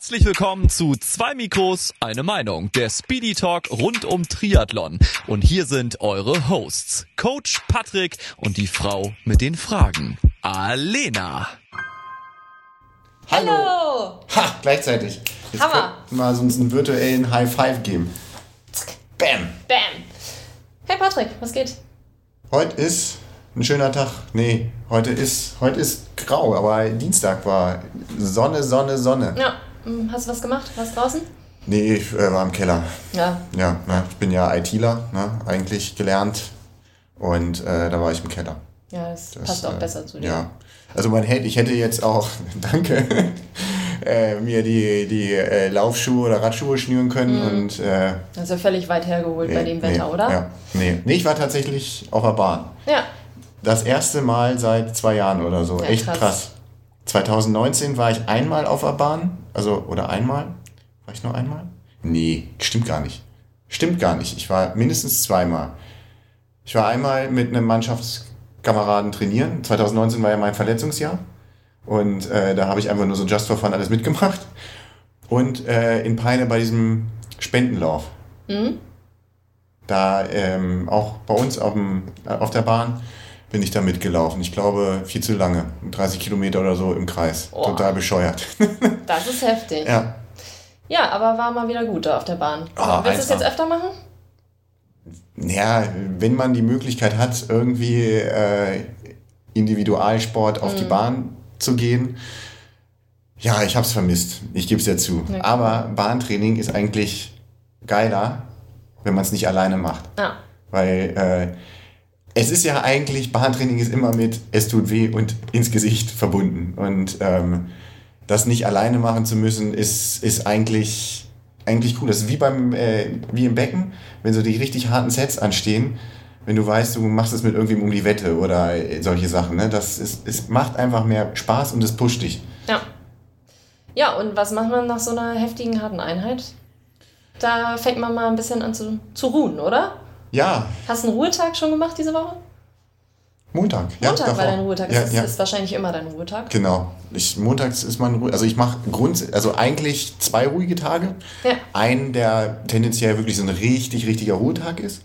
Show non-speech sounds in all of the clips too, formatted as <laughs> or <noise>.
Herzlich willkommen zu zwei Mikros, eine Meinung, der Speedy Talk rund um Triathlon. Und hier sind eure Hosts, Coach Patrick und die Frau mit den Fragen, Alena. Hallo! Ha, gleichzeitig. Jetzt Hammer. wir uns einen virtuellen High Five geben. Bam! Bam! Hey Patrick, was geht? Heute ist ein schöner Tag. Nee, heute ist, heute ist grau, aber Dienstag war Sonne, Sonne, Sonne. Ja, hast du was gemacht? Warst draußen? Nee, ich äh, war im Keller. Ja. Ja, na, ich bin ja ITler, ne, eigentlich gelernt. Und äh, da war ich im Keller. Ja, das, Das, passt auch äh, besser zu dir. Ja. Also man hätte, ich hätte jetzt auch, <laughs> danke, äh, mir die, die äh, Laufschuhe oder Radschuhe schnüren können und äh, ja völlig weit hergeholt bei dem Wetter, nee, oder? Ja. Nee. nee, ich war tatsächlich auf der Bahn. Ja. Das erste Mal seit zwei Jahren oder so. Ja, Echt krass. krass. 2019 war ich einmal auf der Bahn. Also, oder einmal? War ich nur einmal? Nee, stimmt gar nicht. Stimmt gar nicht. Ich war mindestens zweimal. Ich war einmal mit einem Mannschaftskameraden trainieren. 2019 war ja mein Verletzungsjahr. Und äh, da habe ich einfach nur so just for fun alles mitgemacht. Und äh, in Peine bei diesem Spendenlauf. Da ähm, auch bei uns auf, dem, auf der Bahn bin ich da mitgelaufen. Ich glaube, viel zu lange. 30 Kilometer oder so im Kreis. Oh. Total bescheuert. <laughs> Das ist heftig. ja. Ja, aber war mal wieder gut da auf der Bahn. Ah, Willst du es jetzt öfter machen? Ja, wenn man die Möglichkeit hat, irgendwie äh, Individualsport auf die Bahn zu gehen, ja, ich hab's vermisst. Ich gebe es ja zu. Ja. Aber Bahntraining ist eigentlich geiler, wenn man es nicht alleine macht. Ja. Weil äh, es ist ja eigentlich, Bahntraining ist immer mit es tut weh und ins Gesicht verbunden. Und ähm, das nicht alleine machen zu müssen, ist, ist eigentlich, eigentlich cool. Das ist wie, beim, äh, wie im Becken, wenn so die richtig harten Sets anstehen, wenn du weißt, du machst es mit irgendwem um die Wette oder äh, solche Sachen. Ne? Das ist, es macht einfach mehr Spaß und es pusht dich. Ja. Ja, und was macht man nach so einer heftigen, harten Einheit? Da fängt man mal ein bisschen an zu, zu ruhen, oder? Ja, Hast du einen Ruhetag schon gemacht diese Woche? Montag. Ja, Montag war dein Ruhetag. Ja, ist, ja. ist wahrscheinlich immer dein Ruhetag. Genau. Ich, montags ist mein Ruhe. Also ich mache Grund, also eigentlich zwei ruhige Tage. Ja. Einen, der tendenziell wirklich so ein richtig, richtiger Ruhetag ist.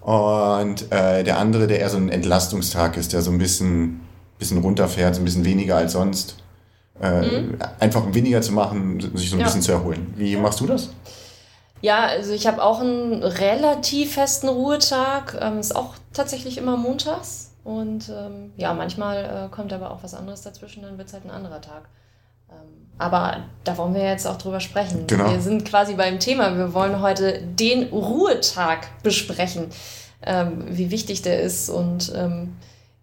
Und äh, der andere, der eher so ein Entlastungstag ist, der so ein bisschen, bisschen runterfährt, so ein bisschen weniger als sonst. Äh, Einfach um weniger zu machen, sich so ein Mhm. Ja. bisschen zu erholen. Wie machst du das? Ja, also ich habe auch einen relativ festen Ruhetag. Ähm, ist auch tatsächlich immer montags. Und ähm, ja, manchmal äh, kommt aber auch was anderes dazwischen, dann wird es halt ein anderer Tag. Ähm, aber da wollen wir jetzt auch drüber sprechen. Genau. Wir sind quasi beim Thema. Wir wollen heute den Ruhetag besprechen, ähm, wie wichtig der ist und ähm,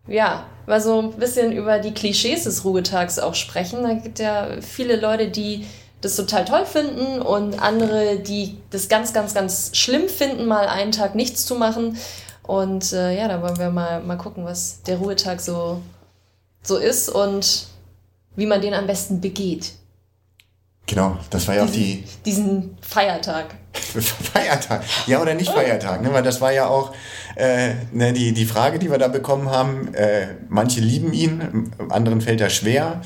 ja, mal so ein bisschen über die Klischees des Ruhetags auch sprechen. Da gibt ja viele Leute, die das total toll finden und andere, die das ganz, ganz, ganz schlimm finden, mal einen Tag nichts zu machen. Und äh, ja, da wollen wir mal, mal gucken, was der Ruhetag so, so ist und wie man den am besten begeht. Genau, das war ja auch die, Diesen Feiertag. <laughs> Feiertag. Ja oder nicht Feiertag, ne? Weil das war ja auch äh, ne, die, die Frage, die wir da bekommen haben. Äh, manche lieben ihn, anderen fällt er schwer.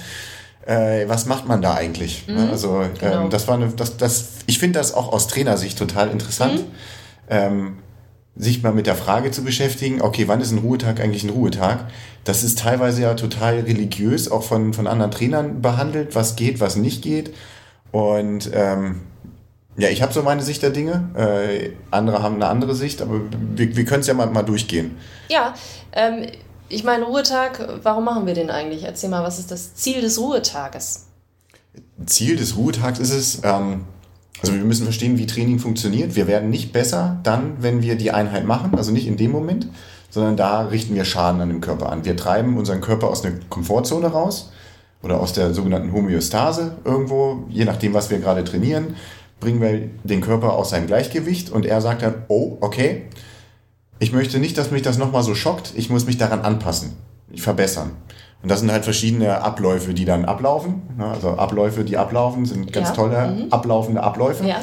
Äh, was macht man da eigentlich? Ne? Also genau. ähm, das war eine, das, das, ich finde das auch aus Trainersicht total interessant. Ähm, sich mal mit der Frage zu beschäftigen, okay, wann ist ein Ruhetag eigentlich ein Ruhetag? Das ist teilweise ja total religiös, auch von, von anderen Trainern behandelt, was geht, was nicht geht. Und ähm, ja, ich habe so meine Sicht der Dinge. Äh, andere haben eine andere Sicht, aber wir, wir können es ja mal, mal durchgehen. Ja, ähm, ich meine, Ruhetag, warum machen wir den eigentlich? Erzähl mal, was ist das Ziel des Ruhetages? Ziel des Ruhetags ist es, ähm, also wir müssen verstehen, wie Training funktioniert. Wir werden nicht besser dann, wenn wir die Einheit machen, also nicht in dem Moment, sondern da richten wir Schaden an dem Körper an. Wir treiben unseren Körper aus einer Komfortzone raus oder aus der sogenannten Homöostase irgendwo, je nachdem, was wir gerade trainieren, bringen wir den Körper aus seinem Gleichgewicht und er sagt dann, oh, okay, ich möchte nicht, dass mich das nochmal so schockt, ich muss mich daran anpassen, ich verbessern. Und das sind halt verschiedene Abläufe, die dann ablaufen. Ne, Also Abläufe, die ablaufen, sind ganz Ja. tolle ablaufende Abläufe. Ja.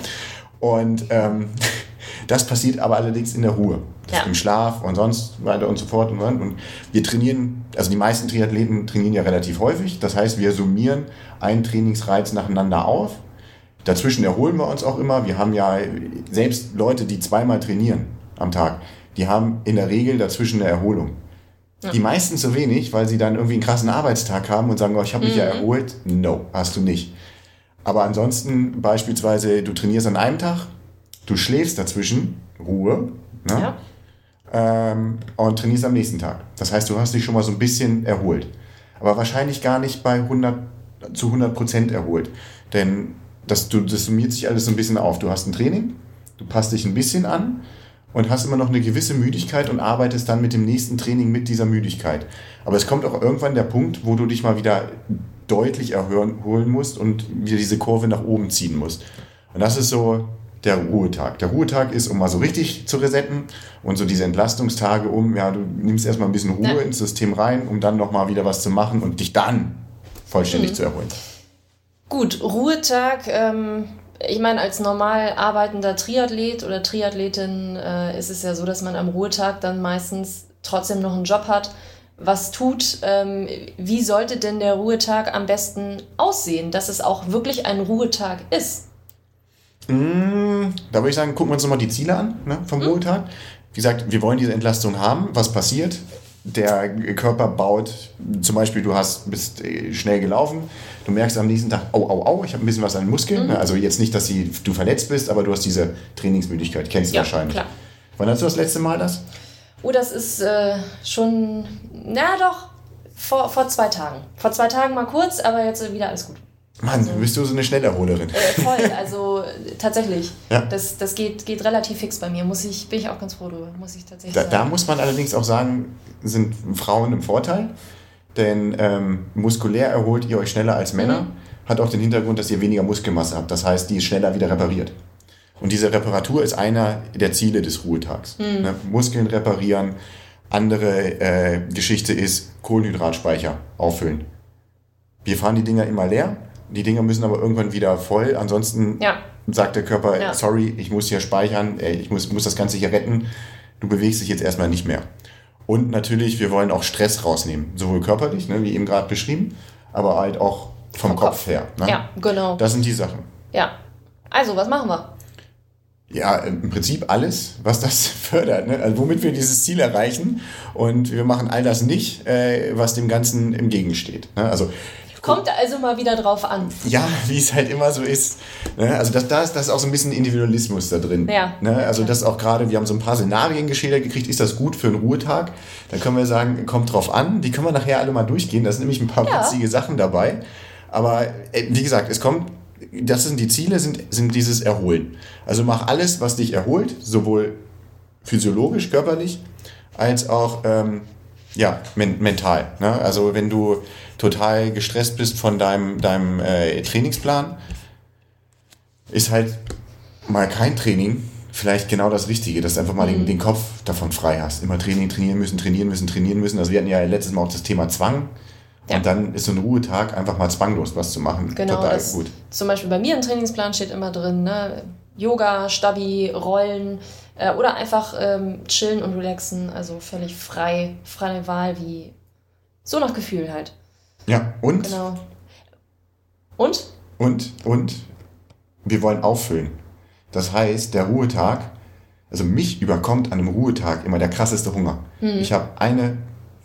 Und ähm, <laughs> das passiert aber allerdings in der Ruhe. Ja. Im Schlaf und sonst weiter und so fort. Und, und wir trainieren, also die meisten Triathleten trainieren ja relativ häufig. Das heißt, wir summieren einen Trainingsreiz nacheinander auf. Dazwischen erholen wir uns auch immer. Wir haben ja selbst Leute, die zweimal trainieren am Tag, die haben in der Regel dazwischen eine Erholung. Ja. Die meisten zu wenig, weil sie dann irgendwie einen krassen Arbeitstag haben und sagen, oh, ich habe mich mhm. ja erholt. No, hast du nicht. Aber ansonsten beispielsweise, du trainierst an einem Tag, du schläfst dazwischen, Ruhe, ne? ja. ähm, und trainierst am nächsten Tag. Das heißt, du hast dich schon mal so ein bisschen erholt. Aber wahrscheinlich gar nicht bei 100, zu 100 Prozent erholt. Denn das, du, das summiert sich alles so ein bisschen auf. Du hast ein Training, du passt dich ein bisschen an, und hast immer noch eine gewisse Müdigkeit und arbeitest dann mit dem nächsten Training mit dieser Müdigkeit. Aber es kommt auch irgendwann der Punkt, wo du dich mal wieder deutlich erholen musst und wieder diese Kurve nach oben ziehen musst. Und das ist so der Ruhetag. Der Ruhetag ist, um mal so richtig zu resetten und so diese Entlastungstage um, ja, du nimmst erstmal ein bisschen Ruhe ja. ins System rein, um dann nochmal wieder was zu machen und dich dann vollständig mhm. zu erholen. Gut, Ruhetag, ähm, ich meine, als normal arbeitender Triathlet oder Triathletin äh, ist es ja so, dass man am Ruhetag dann meistens trotzdem noch einen Job hat, was tut. Ähm, wie sollte denn der Ruhetag am besten aussehen, dass es auch wirklich ein Ruhetag ist? Mm, da würde ich sagen, gucken wir uns nochmal die Ziele an ne, vom mhm. Ruhetag. Wie gesagt, wir wollen diese Entlastung haben. Was passiert? Der Körper baut, zum Beispiel du hast, bist äh, schnell gelaufen, du merkst am nächsten Tag, au, au, au, ich habe ein bisschen was an den Muskeln. Mhm. Also jetzt nicht, dass sie, du verletzt bist, aber du hast diese Trainingsmüdigkeit, kennst du ja, wahrscheinlich. Klar. Wann hast du das letzte Mal das? Oh, das ist äh, schon, na doch, vor, vor zwei Tagen. Vor zwei Tagen mal kurz, aber jetzt wieder alles gut. Mann, also, bist du so eine Schnellerholerin. Äh, voll, also tatsächlich. Ja. Das, das geht, geht relativ fix bei mir. Muss ich, bin ich auch ganz froh drüber, muss ich tatsächlich da. Da muss man allerdings auch sagen, sind Frauen im Vorteil. Denn ähm, muskulär erholt ihr euch schneller als Männer. Mhm. Hat auch den Hintergrund, dass ihr weniger Muskelmasse habt. Das heißt, die ist schneller wieder repariert. Und diese Reparatur ist einer der Ziele des Ruhetags. Mhm. Ne? Muskeln reparieren. Andere äh, Geschichte ist Kohlenhydratspeicher auffüllen. Wir fahren die Dinger immer leer die Dinger müssen aber irgendwann wieder voll. Ansonsten ja. sagt der Körper, ja. sorry, ich muss hier speichern, ich muss, muss das Ganze hier retten. Du bewegst dich jetzt erstmal nicht mehr. Und natürlich, wir wollen auch Stress rausnehmen. Sowohl körperlich, ne, wie eben gerade beschrieben, aber halt auch vom, vom Kopf, Kopf, her. Ne? Ja, genau. Das sind die Sachen. Ja. Also, was machen wir? Ja, im Prinzip alles, was das <laughs> fördert, ne? also womit wir dieses Ziel erreichen. Und wir machen all das nicht, äh, was dem Ganzen entgegensteht. Ne? Also Kommt also mal wieder drauf an. Ja, wie es halt immer so ist. Ne? Also das, das ist auch so ein bisschen Individualismus da drin. Ja. Ne? Also das auch gerade, wir haben so ein paar Szenarien geschildert gekriegt, ist das gut für einen Ruhetag? Dann können wir sagen, kommt drauf an. Die können wir nachher alle mal durchgehen. Da sind nämlich ein paar ja. witzige Sachen dabei. Aber äh, wie gesagt, es kommt, das sind die Ziele, sind, sind dieses Erholen. Also mach alles, was dich erholt, sowohl physiologisch, körperlich, als auch ähm, ja, men mental. Ne? Also wenn du total gestresst bist von deinem, deinem äh, Trainingsplan, ist halt mal kein Training vielleicht genau das Richtige, dass du einfach mal mhm. den, den Kopf davon frei hast. Immer Training, trainieren müssen, trainieren müssen, trainieren müssen. Also wir hatten ja letztes Mal auch das Thema Zwang. Ja. Und dann ist so ein Ruhetag einfach mal zwanglos was zu machen. Genau, Total das, gut. Zum Beispiel bei mir im Trainingsplan steht immer drin, ne? Yoga, Stabi, Rollen äh, oder einfach ähm, chillen und relaxen. Also völlig frei, freie Wahl, wie so nach Gefühl halt. Ja, und? Genau. Und? Und, und wir wollen auffüllen. Das heißt, der Ruhetag, also mich überkommt an einem Ruhetag immer der krasseste Hunger. Hm. Ich habe eine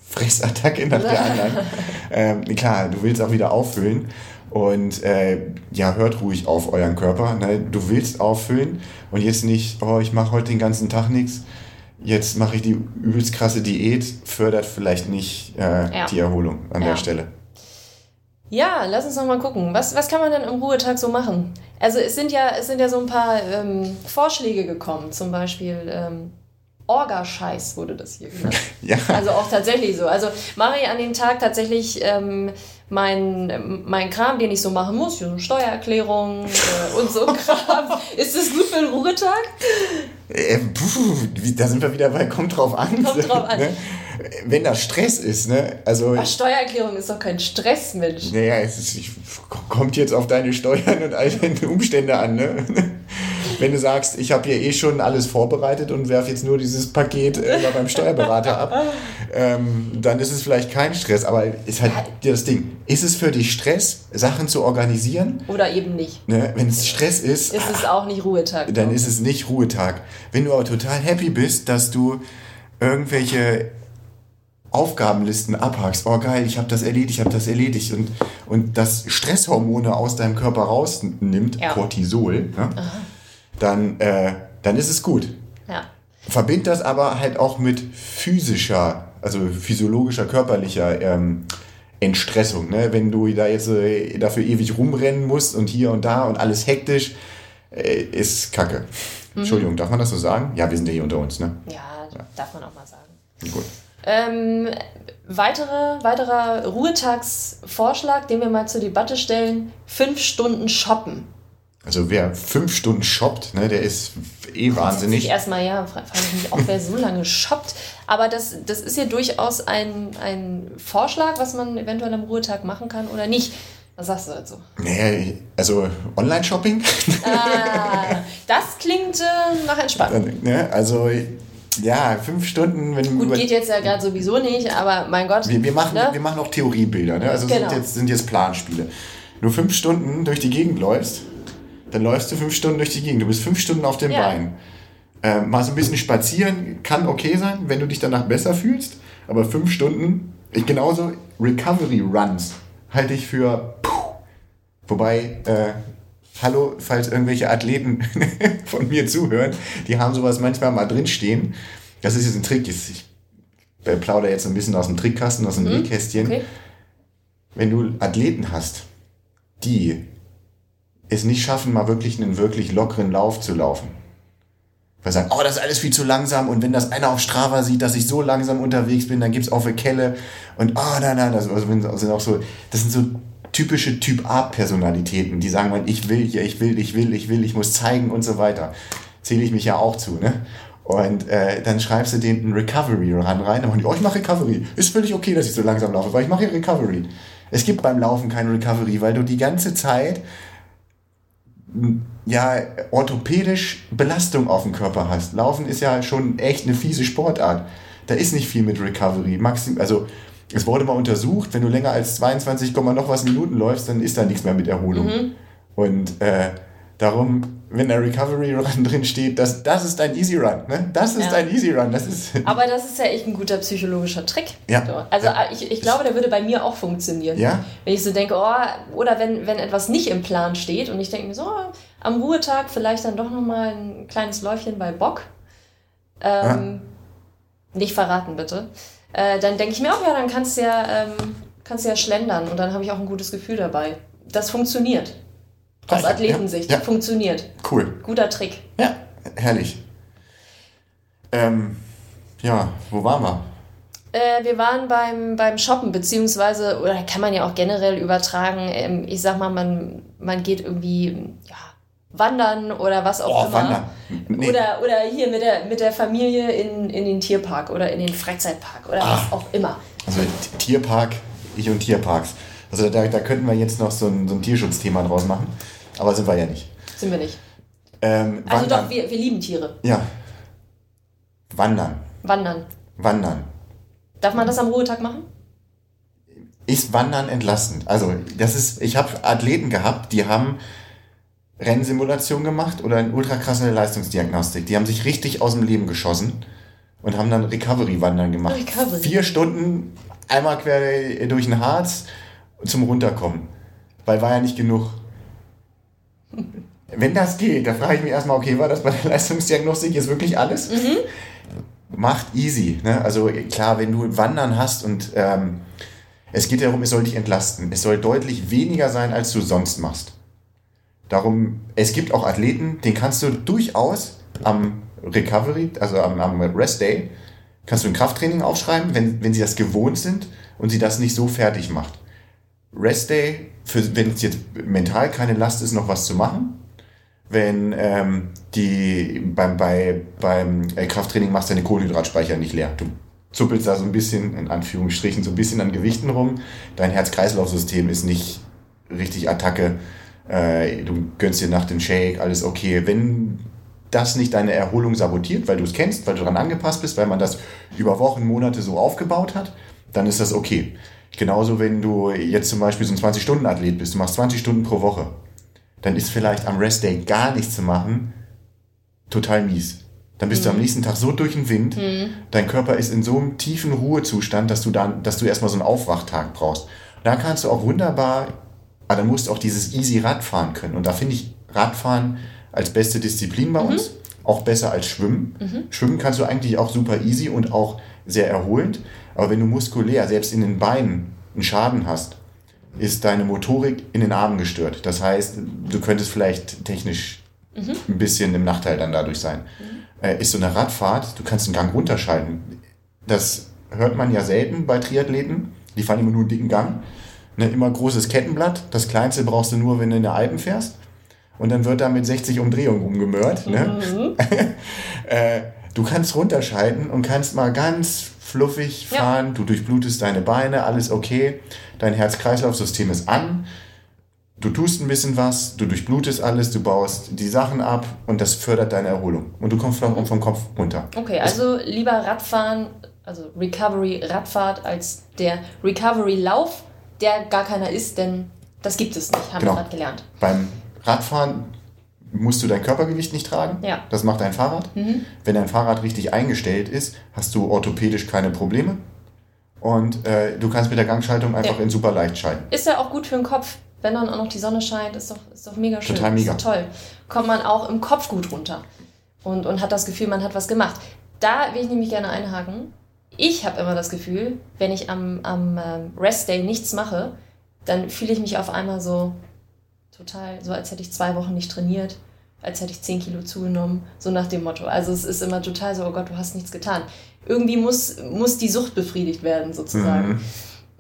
Fressattacke nach der anderen. <laughs> ähm, klar, du willst auch wieder auffüllen. Und äh, ja, hört ruhig auf euren Körper. Ne? Du willst auffüllen und jetzt nicht, oh, ich mache heute den ganzen Tag nichts. Jetzt mache ich die übelst krasse Diät, fördert vielleicht nicht äh, ja. die Erholung an ja. der Stelle. Ja, lass uns noch mal gucken. Was, was kann man denn am Ruhetag so machen? Also es sind ja, es sind ja so ein paar ähm, Vorschläge gekommen, zum Beispiel ähm, Orgascheiß wurde das hier genannt. <laughs> ja. Also auch tatsächlich so. Also mache ich an dem Tag tatsächlich ähm, mein, mein Kram, den ich so machen muss, so Steuererklärung äh, und so Kram. <laughs> Ist das gut für einen Ruhetag? Äh, puh, da sind wir wieder bei, kommt drauf an. Kommt drauf an. <laughs> Ne? Wenn das Stress ist, ne? Also. Ach, Steuererklärung ist doch kein Stress, Mensch. Naja, es ist, kommt jetzt auf deine Steuern und all deine Umstände an, ne? wenn du sagst, ich habe hier eh schon alles vorbereitet und werfe jetzt nur dieses Paket äh, beim Steuerberater ab, ähm, dann ist es vielleicht kein Stress. Aber ist halt das Ding, ist es für dich Stress, Sachen zu organisieren? Oder eben nicht. Ne? Wenn es Stress ist, ist es auch nicht Ruhetag. Dann ist es nicht Ruhetag. Wenn du aber total happy bist, dass du irgendwelche Aufgabenlisten abhakst. Oh geil, ich habe das erledigt, ich habe das erledigt. Und, und das Stresshormone aus deinem Körper rausnimmt, ja. Cortisol, ne? dann, äh, dann ist es gut. Ja. Verbind das aber halt auch mit physischer, also physiologischer, körperlicher ähm, Entstressung. Ne? Wenn du da jetzt äh, dafür ewig rumrennen musst und hier und da und alles hektisch, äh, ist Kacke. Mhm. Entschuldigung, darf man das so sagen? Ja, wir sind ja hier unter uns, ne? Ja, ja. darf man auch mal sagen. Gut. Ähm, weitere, weiterer Ruhetagsvorschlag, den wir mal zur Debatte stellen, fünf Stunden shoppen. Also wer fünf Stunden shoppt, ne, der ist eh wahnsinnig. Erstmal ja, frage ich mich auch, wer so lange shoppt. Aber das, das ist ja durchaus ein, ein Vorschlag, was man eventuell am Ruhetag machen kann oder nicht. Was sagst du dazu? Naja, also Online-Shopping? Ah, das klingt äh, nach Entspannung. Ne, also ja, fünf Stunden. Wenn Gut, geht jetzt ja gerade sowieso nicht, aber mein Gott. Wir, wir, machen, ne? wir machen auch Theoriebilder, ne? also genau. sind, jetzt, sind jetzt Planspiele. Wenn du fünf Stunden durch die Gegend läufst, dann läufst du fünf Stunden durch die Gegend. Du bist fünf Stunden auf dem ja. Bein. Äh, mal so ein bisschen spazieren kann okay sein, wenn du dich danach besser fühlst, aber fünf Stunden, ich genauso Recovery Runs halte ich für. Puh. Wobei, äh, hallo, falls irgendwelche Athleten <laughs> von mir zuhören, die haben sowas manchmal mal drinstehen. Das ist jetzt ein Trick. Ich plaudere jetzt ein bisschen aus dem Trickkasten, aus dem mhm. Nähkästchen. Okay. Wenn du Athleten hast, die es nicht schaffen, mal wirklich einen wirklich lockeren Lauf zu laufen. Weil sagen, oh, das ist alles viel zu langsam und wenn das einer auf Strava sieht, dass ich so langsam unterwegs bin, dann gibt es auch eine Kelle und oh nein, nein, das sind auch so, das sind so typische Typ A-Personalitäten, die sagen, ich will hier, ich will, ich will, ich will, ich muss zeigen und so weiter. Zähle ich mich ja auch zu, ne? Und äh, dann schreibst du den einen Recovery Run rein. Dann machen die, oh, ich mache Recovery. Ist völlig okay, dass ich so langsam laufe, weil ich mache Recovery. Es gibt beim Laufen kein Recovery, weil du die ganze Zeit ja orthopädisch Belastung auf dem Körper hast. Laufen ist ja schon echt eine fiese Sportart. Da ist nicht viel mit Recovery. Maxim, also es wurde mal untersucht, wenn du länger als 22, noch was Minuten läufst, dann ist da nichts mehr mit Erholung. Mhm. Und äh, darum, wenn der Recovery Run <laughs> drin steht, das, das ist ein Easy Run. Ne? Das ist ja. ein Easy Run. Das ist <laughs> Aber das ist ja echt ein guter psychologischer Trick. Ja. Also ja. Ich, ich glaube, der würde bei mir auch funktionieren. Ja. Wenn ich so denke, oh, oder wenn, wenn etwas nicht im Plan steht und ich denke mir so, oh, am Ruhetag vielleicht dann doch nochmal ein kleines Läufchen bei Bock. Ähm, ja. Nicht verraten, bitte äh, dann denke ich mir auch, ja, dann kannst du ja, ähm, kannst du ja schlendern und dann habe ich auch ein gutes Gefühl dabei. Das funktioniert. Aus ja, Athletensicht. Ja, ja. Funktioniert. Cool. Guter Trick. Ja, herrlich. Ähm, ja, wo waren wir? Äh, wir waren beim, beim Shoppen, beziehungsweise, oder kann man ja auch generell übertragen, ähm, ich sag mal, man, man geht irgendwie, ja, wandern oder was auch oh, immer. Wandern. Nee. Oder, oder hier mit der, mit der Familie in, in den Tierpark oder in den Freizeitpark oder Ach. was auch immer. Also Tierpark, ich und Tierparks. Also da, da könnten wir jetzt noch so ein, so ein Tierschutzthema draus machen. Aber sind wir ja nicht. Sind wir nicht. Ähm, also doch, wir, wir lieben Tiere. Ja. Wandern. Wandern. Wandern. Darf man das am Ruhetag machen? Ist Wandern entlastend. Also, das ist, ich habe Athleten gehabt, die haben Rennsimulation gemacht oder eine ultra krasse Leistungsdiagnostik. Die haben sich richtig aus dem Leben geschossen und haben dann Recovery-Wandern gemacht. Recovery. Vier Stunden einmal quer durch den Harz zum Runterkommen. Weil war ja nicht genug. Wenn das geht, da frage ich mich erstmal, okay, war das bei der Leistungsdiagnostik jetzt wirklich alles? Mhm. Macht easy. Ne? Also klar, wenn du Wandern hast und ähm, es geht darum, es soll dich entlasten. Es soll deutlich weniger sein, als du sonst machst. Darum, es gibt auch Athleten, den kannst du durchaus am Recovery, also am, am Rest Day, kannst du ein Krafttraining aufschreiben, wenn, wenn sie das gewohnt sind und sie das nicht so fertig macht. Rest Day, für, wenn es jetzt mental keine Last ist, noch was zu machen. Wenn ähm, die beim, bei, beim äh, Krafttraining machst deine Kohlenhydratspeicher nicht leer. Du zuppelst da so ein bisschen, in Anführungsstrichen, so ein bisschen an Gewichten rum. Dein Herz-Kreislauf-System ist nicht richtig Attacke äh, du gönnst dir nach dem Shake, alles okay. Wenn das nicht deine Erholung sabotiert, weil du es kennst, weil du daran angepasst bist, weil man das über Wochen, Monate so aufgebaut hat, dann ist das okay. Genauso, wenn du jetzt zum Beispiel so ein 20-Stunden-Athlet bist, du machst 20 Stunden pro Woche, dann ist vielleicht am Rest-Day gar nichts zu machen total mies. Dann bist mhm. du am mhm. nächsten Tag so durch den Wind, mhm. dein Körper ist in so einem tiefen Ruhezustand, dass du dann, dass du erstmal so einen Aufwachtag brauchst. Da kannst du auch wunderbar, aber ah, dann musst du auch dieses easy Radfahren können. Und da finde ich Radfahren als beste Disziplin bei mhm. uns auch besser als Schwimmen. Mhm. Schwimmen kannst du eigentlich auch super easy und auch sehr erholend. Aber wenn du muskulär, selbst in den Beinen, einen Schaden hast, ist deine Motorik in den Armen gestört. Das heißt, du könntest vielleicht technisch mhm. ein bisschen im Nachteil dann dadurch sein. Mhm. Äh, ist so eine Radfahrt, du kannst den Gang runterschalten. Das hört man ja selten bei Triathleten. Die fahren immer nur einen dicken Gang. Ne, immer großes Kettenblatt. Das kleinste brauchst du nur, wenn du in der Alpen fährst. Und dann wird da mit 60 Umdrehungen rumgemört. Ne? Mhm. <laughs> äh, du kannst runterschalten und kannst mal ganz fluffig fahren. Ja. Du durchblutest deine Beine, alles okay. Dein Herz-Kreislauf-System ist an du tust ein bisschen was, du durchblutest alles, du baust die Sachen ab und das fördert deine Erholung. Und du kommst vom, vom Kopf runter. Okay, also lieber Radfahren, also Recovery Radfahrt, als der Recovery Lauf, der gar keiner ist, denn das gibt es nicht, haben genau. wir gerade gelernt. Beim Radfahren musst du dein Körpergewicht nicht tragen. Ja. Das macht dein Fahrrad. Mhm. Wenn dein Fahrrad richtig eingestellt ist, hast du orthopädisch keine Probleme. Und äh, du kannst mit der Gangschaltung einfach ja. in super leicht schalten. Ist ja auch gut für den Kopf wenn dann auch noch die Sonne scheint, ist doch, ist doch mega schön. Total mega. Ist toll. Kommt man auch im Kopf gut runter und, und hat das Gefühl, man hat was gemacht. Da will ich nämlich gerne einhaken. Ich habe immer das Gefühl, wenn ich am, am ähm, Rest Day nichts mache, dann fühle ich mich auf einmal so total, so als hätte ich zwei Wochen nicht trainiert, als hätte ich zehn Kilo zugenommen, so nach dem Motto. Also es ist immer total so, oh Gott, du hast nichts getan. Irgendwie muss, muss die Sucht befriedigt werden, sozusagen. Mhm.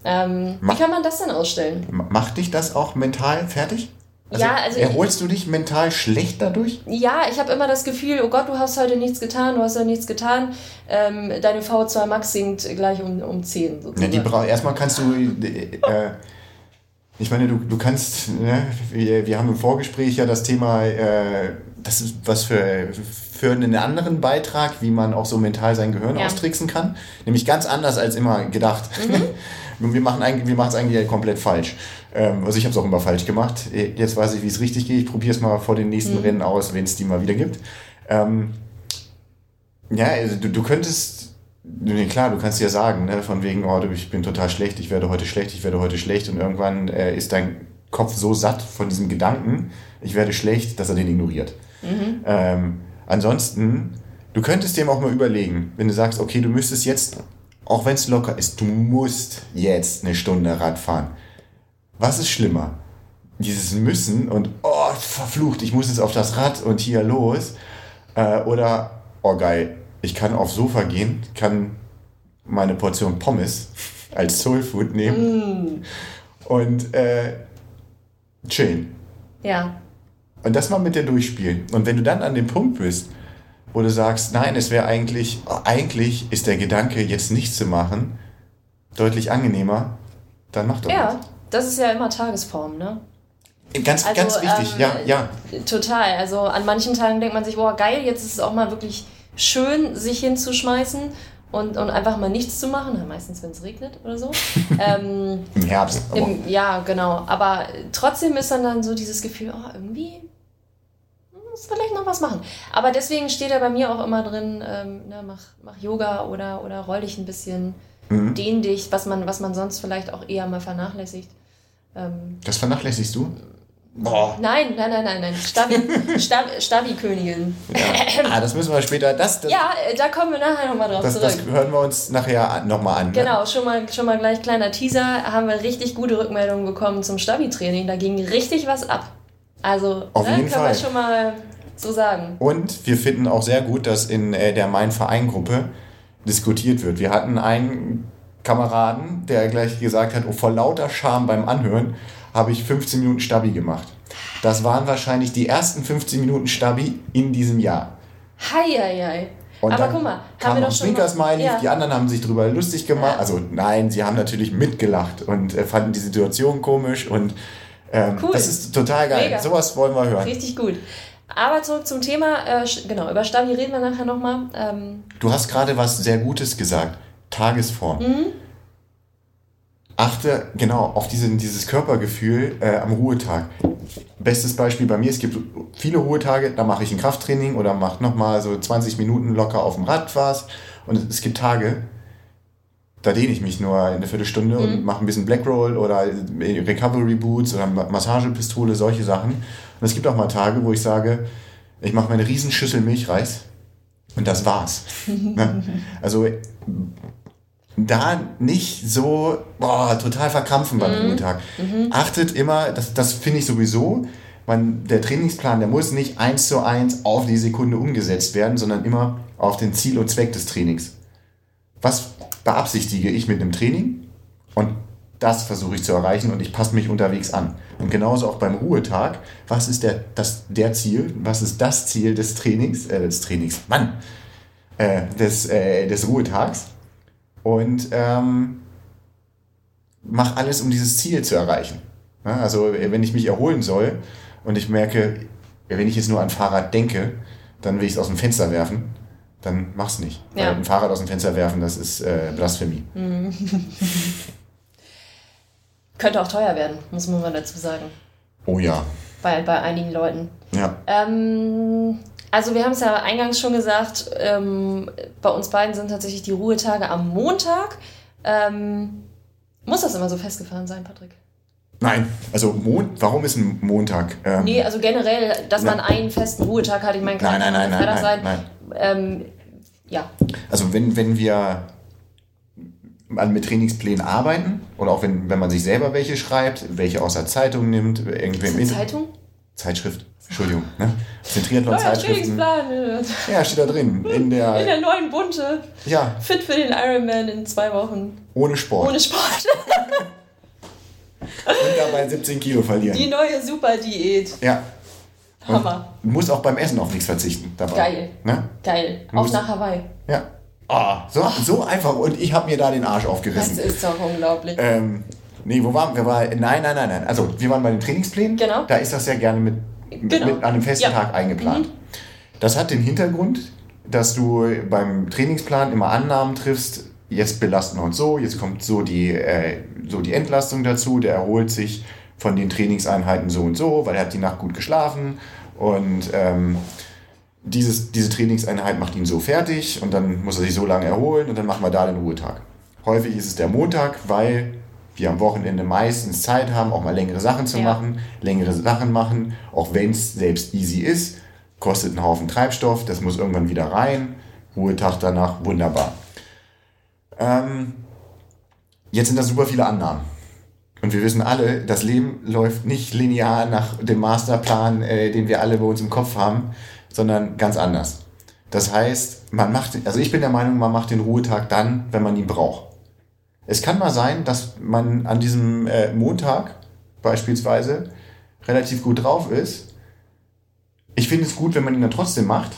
Ähm, wie kann man das denn ausstellen? Macht dich das auch mental fertig? Also ja, also erholst du dich mental schlecht dadurch? Ja, ich habe immer das Gefühl, oh Gott, du hast heute nichts getan, du hast ja nichts getan. Ähm, deine V2 Max sinkt gleich um, um 10. Ja, die erstmal kannst du, äh, ich meine, du, du kannst, ne, wir, wir haben im Vorgespräch ja das Thema, äh, das ist was für, für einen anderen Beitrag, wie man auch so mental sein Gehirn ja. austricksen kann. Nämlich ganz anders als immer gedacht. Mhm. <laughs> wir machen eigentlich, wir machen es eigentlich komplett falsch. Ähm, also ich habe es auch immer falsch gemacht. Jetzt weiß ich, wie es richtig geht. Ich probiere es mal vor den nächsten mhm. Rennen aus, wenn es die mal wieder gibt. Ähm, ja, also du, du könntest, nee, klar, du kannst ja sagen, ne, von wegen, oh, ich bin total schlecht, ich werde heute schlecht, ich werde heute schlecht und irgendwann äh, ist dein Kopf so satt von diesem Gedanken, ich werde schlecht, dass er den ignoriert. Mhm. Ähm, ansonsten, du könntest dir auch mal überlegen, wenn du sagst, okay, du müsstest jetzt auch wenn es locker ist, du musst jetzt eine Stunde Rad fahren. Was ist schlimmer? Dieses Müssen und, oh, verflucht, ich muss jetzt auf das Rad und hier los. Äh, oder, oh geil, ich kann aufs Sofa gehen, kann meine Portion Pommes <laughs> als Soulfood nehmen mm. und äh, chillen. Ja. Und das mal mit dir durchspielen. Und wenn du dann an dem Punkt bist, wo du sagst, nein, es wäre eigentlich, eigentlich ist der Gedanke, jetzt nichts zu machen, deutlich angenehmer, dann mach doch Ja, was. Das ist ja immer Tagesform, ne? Ganz, also, ganz wichtig, ähm, ja, ja. Total. Also an manchen Tagen denkt man sich, boah, geil, jetzt ist es auch mal wirklich schön, sich hinzuschmeißen und, und einfach mal nichts zu machen. Ja, meistens, wenn es regnet oder so. <laughs> ähm, Im Herbst. Im, ja, genau. Aber trotzdem ist dann, dann so dieses Gefühl, oh, irgendwie muss vielleicht noch was machen. Aber deswegen steht da bei mir auch immer drin, ähm, ne, mach, mach Yoga oder, oder roll dich ein bisschen, mhm. dehn dich, was man, was man sonst vielleicht auch eher mal vernachlässigt. Ähm, das vernachlässigst du? Boah. Nein, nein, nein, nein, nein. Stabi, <laughs> Stab, Stabi-Königin. Ja. Ah, das müssen wir später. Das, das, ja, äh, da kommen wir nachher nochmal drauf das, zurück. Das hören wir uns nachher nochmal an. Ne? Genau, schon mal, schon mal gleich kleiner Teaser. Haben wir richtig gute Rückmeldungen bekommen zum Stabi-Training. Da ging richtig was ab. Also, Auf ne, jeden kann Fall. man schon mal so sagen. Und wir finden auch sehr gut, dass in äh, der Mein-Verein-Gruppe diskutiert wird. Wir hatten einen Kameraden, der gleich gesagt hat, oh, vor lauter Scham beim Anhören habe ich 15 Minuten Stabi gemacht. Das waren wahrscheinlich die ersten 15 Minuten Stabi in diesem Jahr. Hei, hei, hei. Und Aber guck mal, haben wir doch schon mal, ja. die anderen haben sich darüber lustig gemacht. Also nein, sie haben natürlich mitgelacht und äh, fanden die Situation komisch und Ähm, Cool. Das ist total geil. Mega. Sowas wollen wir hören. Richtig gut. Aber zurück zum Thema. Äh, genau, über Stabi reden wir nachher nochmal. Ähm, Du hast gerade was sehr Gutes gesagt. Tagesform. Achte genau auf diesen, dieses Körpergefühl äh, am Ruhetag. Bestes Beispiel bei mir, es gibt viele Ruhetage, da mache ich ein Krafttraining oder mache nochmal so 20 Minuten locker auf dem Rad was. Und es gibt Tage, da dehne ich mich nur eine Viertelstunde und mache ein bisschen Black Roll oder Recovery Boots oder Ma- Massagepistole, solche Sachen. Und es gibt auch mal Tage, wo ich sage, ich mache meine Riesenschüssel Milchreis und das war's. <laughs> Ne? Also da nicht so boah, total verkrampfen beim Ruhetag. Achtet immer, das, das finde ich sowieso, man, der Trainingsplan, der muss nicht eins zu eins auf die Sekunde umgesetzt werden, sondern immer auf den Ziel und Zweck des Trainings. Was beabsichtige ich mit einem Training? Und das versuche ich zu erreichen und ich passe mich unterwegs an. Und genauso auch beim Ruhetag. Was ist der, das, der Ziel? Was ist das Ziel des Trainings? Äh, des Trainings, Mann! Äh, des, äh, des Ruhetags. Und ähm, mach alles, um dieses Ziel zu erreichen. Ja, also, wenn ich mich erholen soll und ich merke, wenn ich jetzt nur an Fahrrad denke, dann will ich es aus dem Fenster werfen, dann mach's nicht. Ja. Weil ein Fahrrad aus dem Fenster werfen, das ist äh, Blasphemie. <laughs> könnte auch teuer werden, muss man mal dazu sagen. Oh ja. Bei, bei einigen Leuten. Ja. Ähm, also wir haben es ja eingangs schon gesagt, ähm, bei uns beiden sind tatsächlich die Ruhetage am Montag. Ähm, muss das immer so festgefahren sein, Patrick? Nein, also Mon warum ist ein Montag? Ähm, Nee, also generell, dass man Nein. einen festen Ruhetag hat. Ich meine, kann Nein, nein, nein, Freitag nein, sein. nein, Ähm, ja, Also wenn, wenn wir mit Trainingsplänen arbeiten oder auch wenn, wenn man sich selber welche schreibt, welche aus der Zeitung nimmt, in Zeitung? Zeitschrift, Entschuldigung, ne? Aus den Triathlon-Zeitschriften. Trainingsplan. äh, Ja, steht da drin. In In der, der neuen Bunte. ja, Fit für den Ironman in zwei Wochen. ohne Sport. Ohne Sport. <laughs> Und dabei 17 Kilo verlieren. Die neue Super-Diät. ja. Und Hammer. Du musst auch beim Essen auf nichts verzichten dabei. Geil. Ne? Geil. Musst- nach Hawaii. Ja. Ah, so, so einfach. Und ich habe mir da den Arsch Das aufgerissen. ist doch unglaublich. Ähm, nee, wo waren wir? nein, nein, nein, nein. Also, wir waren bei den Trainingsplänen. Genau. Da ist das sehr gerne mit, Genau. mit einem festen Ja. Mhm. Tag eingeplant. Das hat den Hintergrund, dass du beim Trainingsplan immer Annahmen triffst. Jetzt belasten wir uns so, jetzt kommt so die, äh, so die Entlastung dazu. Der erholt sich von den Trainingseinheiten so und so, weil er hat die Nacht gut geschlafen. Und ähm, dieses, diese Trainingseinheit macht ihn so fertig und dann muss er sich so lange erholen und dann machen wir da den Ruhetag. Häufig ist es der Montag, weil wir am Wochenende meistens Zeit haben, auch mal längere Sachen zu Ja. machen, längere Sachen machen, auch wenn es selbst easy ist, kostet einen Haufen Treibstoff, das muss irgendwann wieder rein, Ruhetag danach, wunderbar. Ähm, jetzt sind da super viele Annahmen. Und wir wissen alle, das Leben läuft nicht linear nach dem Masterplan, äh, den wir alle bei uns im Kopf haben, sondern ganz anders. Das heißt, man macht, also ich bin der Meinung, man macht den Ruhetag dann, wenn man ihn braucht. Es kann mal sein, dass man an diesem äh, Montag beispielsweise relativ gut drauf ist. Ich finde es gut, wenn man ihn dann trotzdem macht,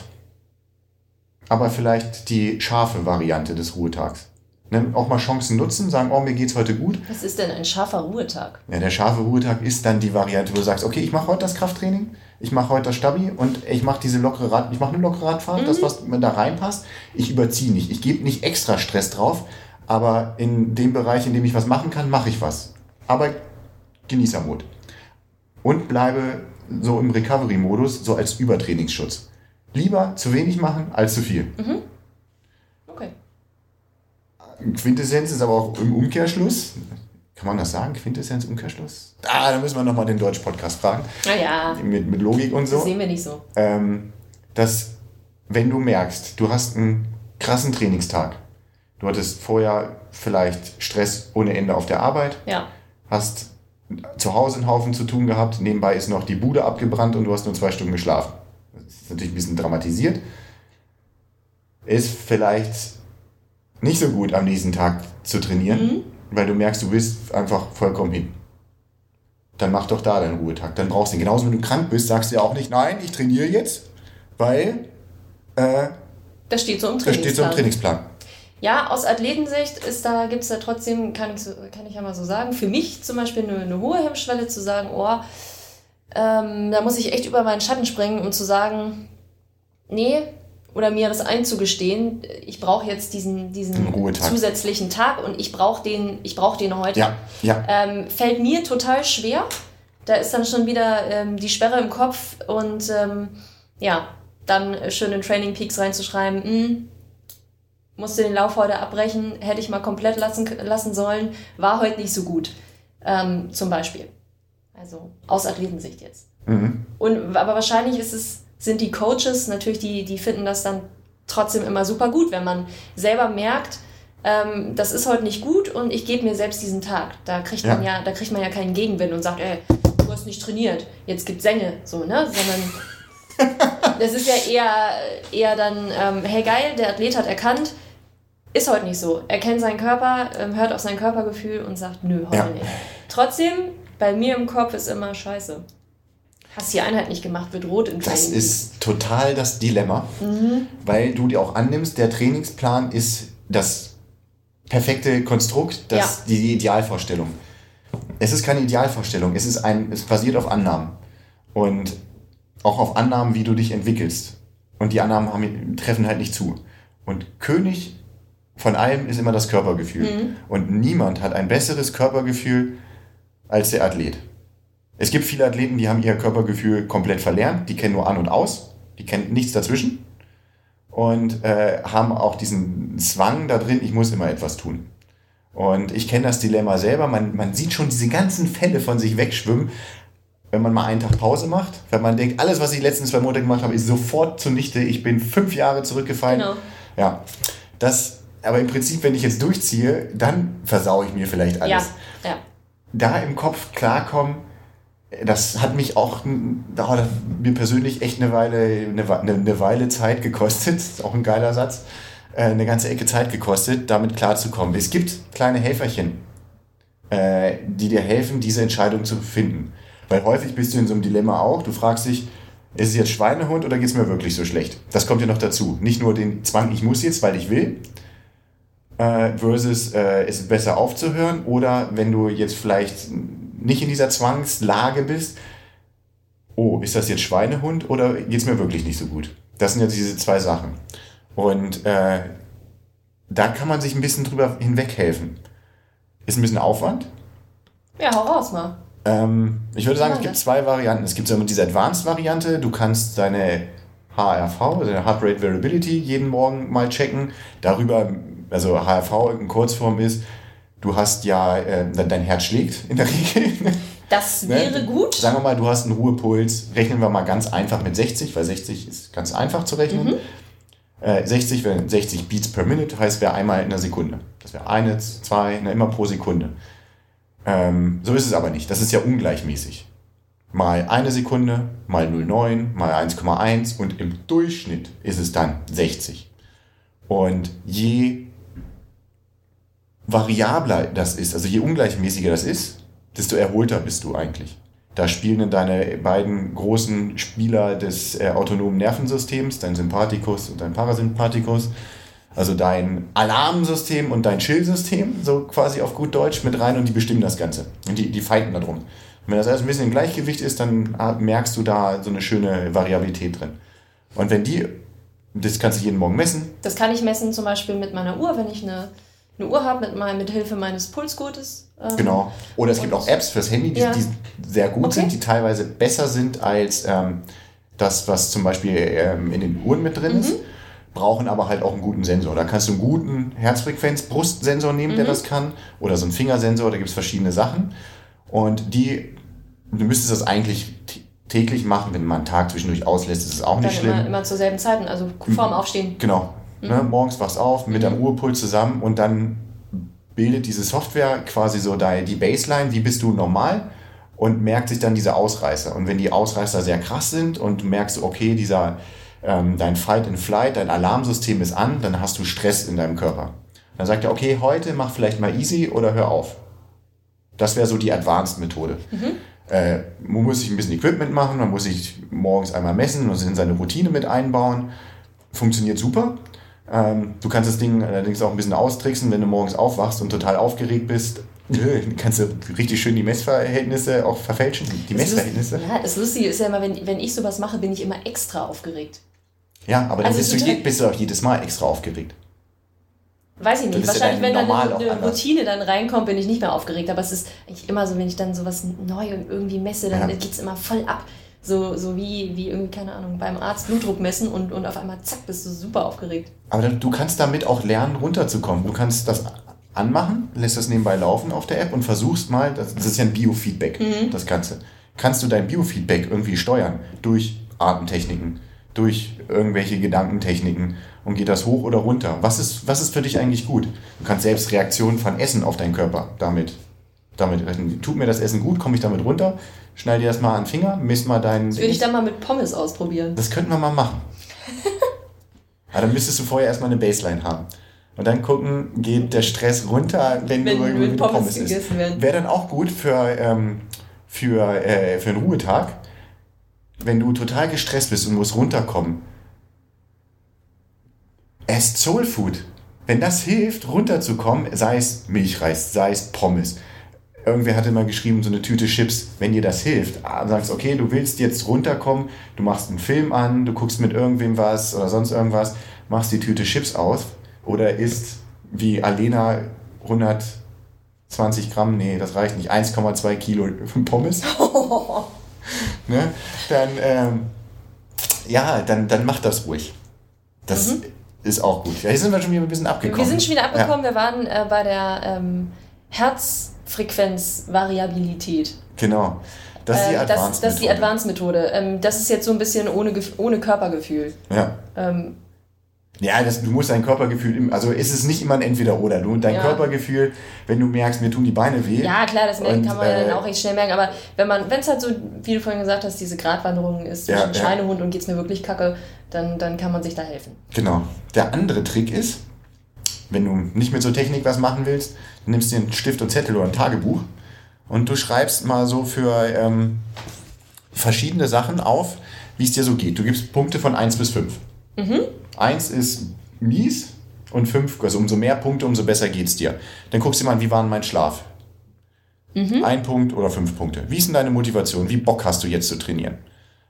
aber vielleicht die scharfe Variante des Ruhetags. Ne? Auch mal Chancen nutzen, sagen, oh, mir geht's heute gut. Was ist denn ein scharfer Ruhetag? Ja, der scharfe Ruhetag ist dann die Variante, wo du sagst, okay, ich mache heute das Krafttraining, ich mache heute das Stabi und ich mache diese lockere Rad, ich mache eine lockere Radfahrt, das was mir da reinpasst. Ich überziehe nicht, ich gebe nicht extra Stress drauf, aber in dem Bereich, in dem ich was machen kann, mache ich was. Aber Genießermod. Und bleibe so im Recovery-Modus, so als Übertrainingsschutz. Lieber zu wenig machen als zu viel. Okay. Quintessenz ist aber auch im Umkehrschluss. Kann man das sagen? Quintessenz, Umkehrschluss? Ah, da müssen wir nochmal den Deutsch-Podcast fragen. Naja, Mit, mit Logik und das so. sehen wir nicht so. Ähm, dass, wenn du merkst, du hast einen krassen Trainingstag, du hattest vorher vielleicht Stress ohne Ende auf der Arbeit, Ja. hast zu Hause einen Haufen zu tun gehabt, nebenbei ist noch die Bude abgebrannt und du hast nur zwei Stunden geschlafen. Das ist natürlich ein bisschen dramatisiert. Ist vielleicht nicht so gut am nächsten Tag zu trainieren, weil du merkst, du bist einfach vollkommen hin. Dann mach doch da deinen Ruhetag. Dann brauchst du ihn. Genauso wenn du krank bist, sagst du ja auch nicht, nein, ich trainiere jetzt, weil äh, Das steht so im das steht so im Trainingsplan. Ja, aus Athletensicht ist da, gibt es da trotzdem, kann ich, so, kann ich ja mal so sagen, für mich zum Beispiel eine, eine hohe Hemmschwelle zu sagen, oh, ähm, da muss ich echt über meinen Schatten springen, um zu sagen, nee, oder mir das einzugestehen, ich brauche jetzt diesen, diesen zusätzlichen Tag und ich brauche den, ich brauch den heute. Ja, ja. Ähm, fällt mir total schwer. Da ist dann schon wieder ähm, die Sperre im Kopf und ähm, ja, dann schön in Training Peaks reinzuschreiben, hm, musste den Lauf heute abbrechen, hätte ich mal komplett lassen, lassen sollen, war heute nicht so gut. Ähm, zum Beispiel. Also aus Athletensicht jetzt. Mhm. Und, aber wahrscheinlich ist es, sind die Coaches natürlich, die, die finden das dann trotzdem immer super gut, wenn man selber merkt, ähm, das ist heute nicht gut und ich gebe mir selbst diesen Tag. Da kriegt ja. man ja, da kriegt man ja keinen Gegenwind und sagt, ey, du hast nicht trainiert, jetzt gibt's Sänge, so, ne? Sondern <laughs> das ist ja eher, eher dann, ähm, hey geil, der Athlet hat erkannt, ist heute nicht so. Er kennt seinen Körper, ähm, hört auf sein Körpergefühl und sagt, nö, heute ja. nicht. Trotzdem, bei mir im Kopf ist immer scheiße. Hast die Einheit nicht gemacht, wird rot im Training. Das ist total das Dilemma, mhm. weil du dir auch annimmst, der Trainingsplan ist das perfekte Konstrukt, das ja. die Idealvorstellung. Es ist keine Idealvorstellung, es ist ein, es basiert auf Annahmen. Und auch auf Annahmen, wie du dich entwickelst. Und die Annahmen haben, treffen halt nicht zu. Und König von allem ist immer das Körpergefühl. Mhm. Und niemand hat ein besseres Körpergefühl als der Athlet. Es gibt viele Athleten, die haben ihr Körpergefühl komplett verlernt, die kennen nur an und aus, die kennen nichts dazwischen und äh, haben auch diesen Zwang da drin, ich muss immer etwas tun. Und ich kenne das Dilemma selber, man, man sieht schon diese ganzen Fälle von sich wegschwimmen, wenn man mal einen Tag Pause macht, wenn man denkt, alles, was ich die letzten zwei Monate gemacht habe, ist sofort zunichte, ich bin fünf Jahre zurückgefallen. Genau. Ja, das aber im Prinzip, wenn ich jetzt durchziehe, dann versaue ich mir vielleicht alles. Ja, ja. Da im Kopf klarkommen, das hat mich auch, da hat mir persönlich echt eine Weile, eine, eine Weile Zeit gekostet, <laughs> auch ein geiler Satz, äh, eine ganze Ecke Zeit gekostet, damit klarzukommen. Es gibt kleine Helferchen, äh, die dir helfen, diese Entscheidung zu finden. Weil häufig bist du in so einem Dilemma auch, du fragst dich, ist es jetzt Schweinehund oder geht es mir wirklich so schlecht? Das kommt ja noch dazu. Nicht nur den Zwang, ich muss jetzt, weil ich will, versus äh, ist es besser aufzuhören oder wenn du jetzt vielleicht nicht in dieser Zwangslage bist, oh, ist das jetzt Schweinehund oder geht es mir wirklich nicht so gut? Das sind ja diese zwei Sachen. Und äh, da kann man sich ein bisschen drüber hinweghelfen. Ist ein bisschen Aufwand. Ja, hau raus mal. Ähm, ich würde sagen, es gibt zwei Varianten. Es gibt so diese Advanced-Variante. Du kannst deine HRV, also deine Heart Rate Variability, jeden Morgen mal checken. Darüber also HRV in Kurzform ist, du hast ja, äh, dein Herz schlägt in der <laughs> Regel. Das ne? wäre ne? gut. Sagen wir mal, du hast einen Ruhepuls, rechnen wir mal ganz einfach mit 60, weil 60 ist ganz einfach zu rechnen. Mhm. Äh, 60 wäre 60 Beats per Minute, heißt wäre einmal in der Sekunde. Das wäre eine, zwei, ne, immer pro Sekunde. Ähm, so ist es aber nicht. Das ist ja ungleichmäßig. Mal eine Sekunde, mal 0,9, mal 1,1 und im Durchschnitt ist es dann 60. Und je variabler das ist, also je ungleichmäßiger das ist, desto erholter bist du eigentlich. Da spielen dann deine beiden großen Spieler des äh, autonomen Nervensystems, dein Sympathikus und dein Parasympathikus, also dein Alarmsystem und dein Chillsystem, so quasi auf gut Deutsch, mit rein und die bestimmen das Ganze. Und die, die fighten darum. Und wenn das alles ein bisschen im Gleichgewicht ist, dann ah, merkst du da so eine schöne Variabilität drin. Und wenn die, das kannst du jeden Morgen messen. Das kann ich messen zum Beispiel mit meiner Uhr, wenn ich eine eine Uhr habe mit, mit Hilfe meines Pulsgurtes. Ähm, genau. Oder es gibt auch Apps fürs Handy, die, ja. die sehr gut okay. sind, die teilweise besser sind als ähm, das, was zum Beispiel ähm, in den Uhren mit drin mhm. ist, brauchen aber halt auch einen guten Sensor. Da kannst du einen guten Herzfrequenz-Brustsensor nehmen, mhm. der das kann, oder so einen Fingersensor, da gibt es verschiedene Sachen. Und die, du müsstest das eigentlich täglich machen, wenn man einen Tag zwischendurch auslässt, ist es auch nicht Dann schlimm. Immer, immer zur selben Zeit, also vorm Aufstehen. Genau, mhm. Ne, morgens wachst auf mit deinem Ruhepuls zusammen und dann bildet diese Software quasi so die Baseline, wie bist du normal und merkt sich dann diese Ausreißer. Und wenn die Ausreißer sehr krass sind und du merkst, okay, dieser, ähm, dein Fight and Flight, dein Alarmsystem ist an, dann hast du Stress in deinem Körper. Dann sagt er, okay, heute mach vielleicht mal easy oder hör auf. Das wäre so die Advanced-Methode. Mhm. Äh, man muss sich ein bisschen Equipment machen, man muss sich morgens einmal messen und in seine Routine mit einbauen. Funktioniert super. Ähm, du kannst das Ding allerdings auch ein bisschen austricksen, wenn du morgens aufwachst und total aufgeregt bist. Kannst du richtig schön die Messverhältnisse auch verfälschen, die Das Messverhältnisse. Lust- Ja, das Lustige ist ja immer, wenn, wenn ich sowas mache, bin ich immer extra aufgeregt. Ja, aber dann Also bist, du je, bist du auch jedes Mal extra aufgeregt. Weiß ich nicht. Wahrscheinlich, wenn dann eine, eine. Routine dann reinkommt, bin ich nicht mehr aufgeregt. Aber es ist eigentlich immer so, wenn ich dann sowas neu und irgendwie messe, dann Ja. geht es immer voll ab. So, so wie, wie irgendwie, keine Ahnung, beim Arzt Blutdruck messen und, und auf einmal zack, bist du super aufgeregt. Aber du kannst damit auch lernen, runterzukommen. Du kannst das anmachen, lässt das nebenbei laufen auf der App und versuchst mal, das, das ist ja ein Biofeedback, das Ganze. Kannst du dein Biofeedback irgendwie steuern durch Atemtechniken, durch irgendwelche Gedankentechniken und geht das hoch oder runter? Was ist, was ist für dich eigentlich gut? Du kannst selbst Reaktionen von Essen auf deinen Körper damit, damit rechnen. Tut mir das Essen gut, komme ich damit runter? Schneid dir das mal an den Finger, misst mal deinen. Das würde ich dann mal mit Pommes ausprobieren. Das könnten wir mal machen. <laughs> Aber dann müsstest du vorher erstmal eine Baseline haben. Und dann gucken, geht der Stress runter, wenn, Wenn du irgendwie mit Pommes Pommes isst. Wäre dann auch gut für, ähm, für, äh, für einen Ruhetag, wenn du total gestresst bist und musst runterkommen. Esst Soul Food. Wenn das hilft, runterzukommen, sei es Milchreis, sei es Pommes. Irgendwer hatte mal geschrieben, so eine Tüte Chips, wenn dir das hilft, ah, sagst, okay, du willst jetzt runterkommen, du machst einen Film an, du guckst mit irgendwem was oder sonst irgendwas, machst die Tüte Chips aus oder isst wie Alena 120 Gramm, nee, das reicht nicht, 1,2 Kilo Pommes. <laughs> ne? Dann, ähm, ja, dann, dann mach das ruhig. Das ist auch gut. Ja, hier sind wir schon wieder ein bisschen abgekommen. Wir sind schon wieder abgekommen. Wir waren äh, bei der ähm, Herzfrequenzvariabilität. Ja, genau. Das ist die Äh, das, Advanced das Methode. Advanced-Methode. Ähm, das ist jetzt so ein bisschen ohne, ohne Körpergefühl. Ja. Ähm, Ja, das, du musst dein Körpergefühl, im, also ist es nicht immer ein Entweder-Oder. Du, dein Ja. Körpergefühl, wenn du merkst, mir tun die Beine weh. ja, klar, das Und, kann man ja äh, dann auch recht schnell merken. Aber wenn man, wenn es halt so, wie du vorhin gesagt hast, diese Gratwanderung ist Ja, zwischen ja. Schweinehund und geht's mir wirklich kacke, dann, dann kann man sich da helfen. Genau. Der andere Trick ist, wenn du nicht mit so Technik was machen willst, dann nimmst du dir einen Stift und Zettel oder ein Tagebuch und du schreibst mal so für ähm, verschiedene Sachen auf, wie es dir so geht. Du gibst Punkte von 1 bis 5. 1 ist mies und 5, also umso mehr Punkte, umso besser geht's dir. Dann guckst du mal an, wie war mein Schlaf? Ein Punkt oder fünf Punkte. Wie ist denn deine Motivation? Wie Bock hast du jetzt zu trainieren?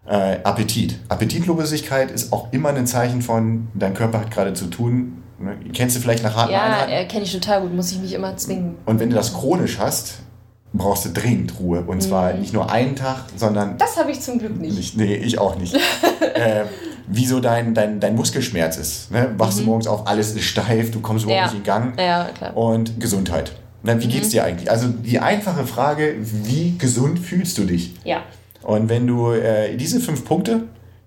Äh, Appetit. Appetitlosigkeit ist auch immer ein Zeichen von, dein Körper hat gerade zu tun. Ne? Kennst du vielleicht nach harten Ja, Einheiten? äh, kenne ich total gut, muss ich mich immer zwingen. Und wenn du das chronisch hast, brauchst du dringend Ruhe. Und zwar nicht nur einen Tag, sondern Das habe ich zum Glück nicht. nicht, nee, ich auch nicht. <laughs> äh, wie so dein, dein, dein Muskelschmerz ist. Ne? Wachst du morgens auf, alles ist steif, du kommst überhaupt Ja. nicht in Gang. Ja, klar. Und Gesundheit. Na, wie geht's dir eigentlich? Also die einfache Frage, wie gesund fühlst du dich? Ja. Und wenn du äh, diese fünf Punkte,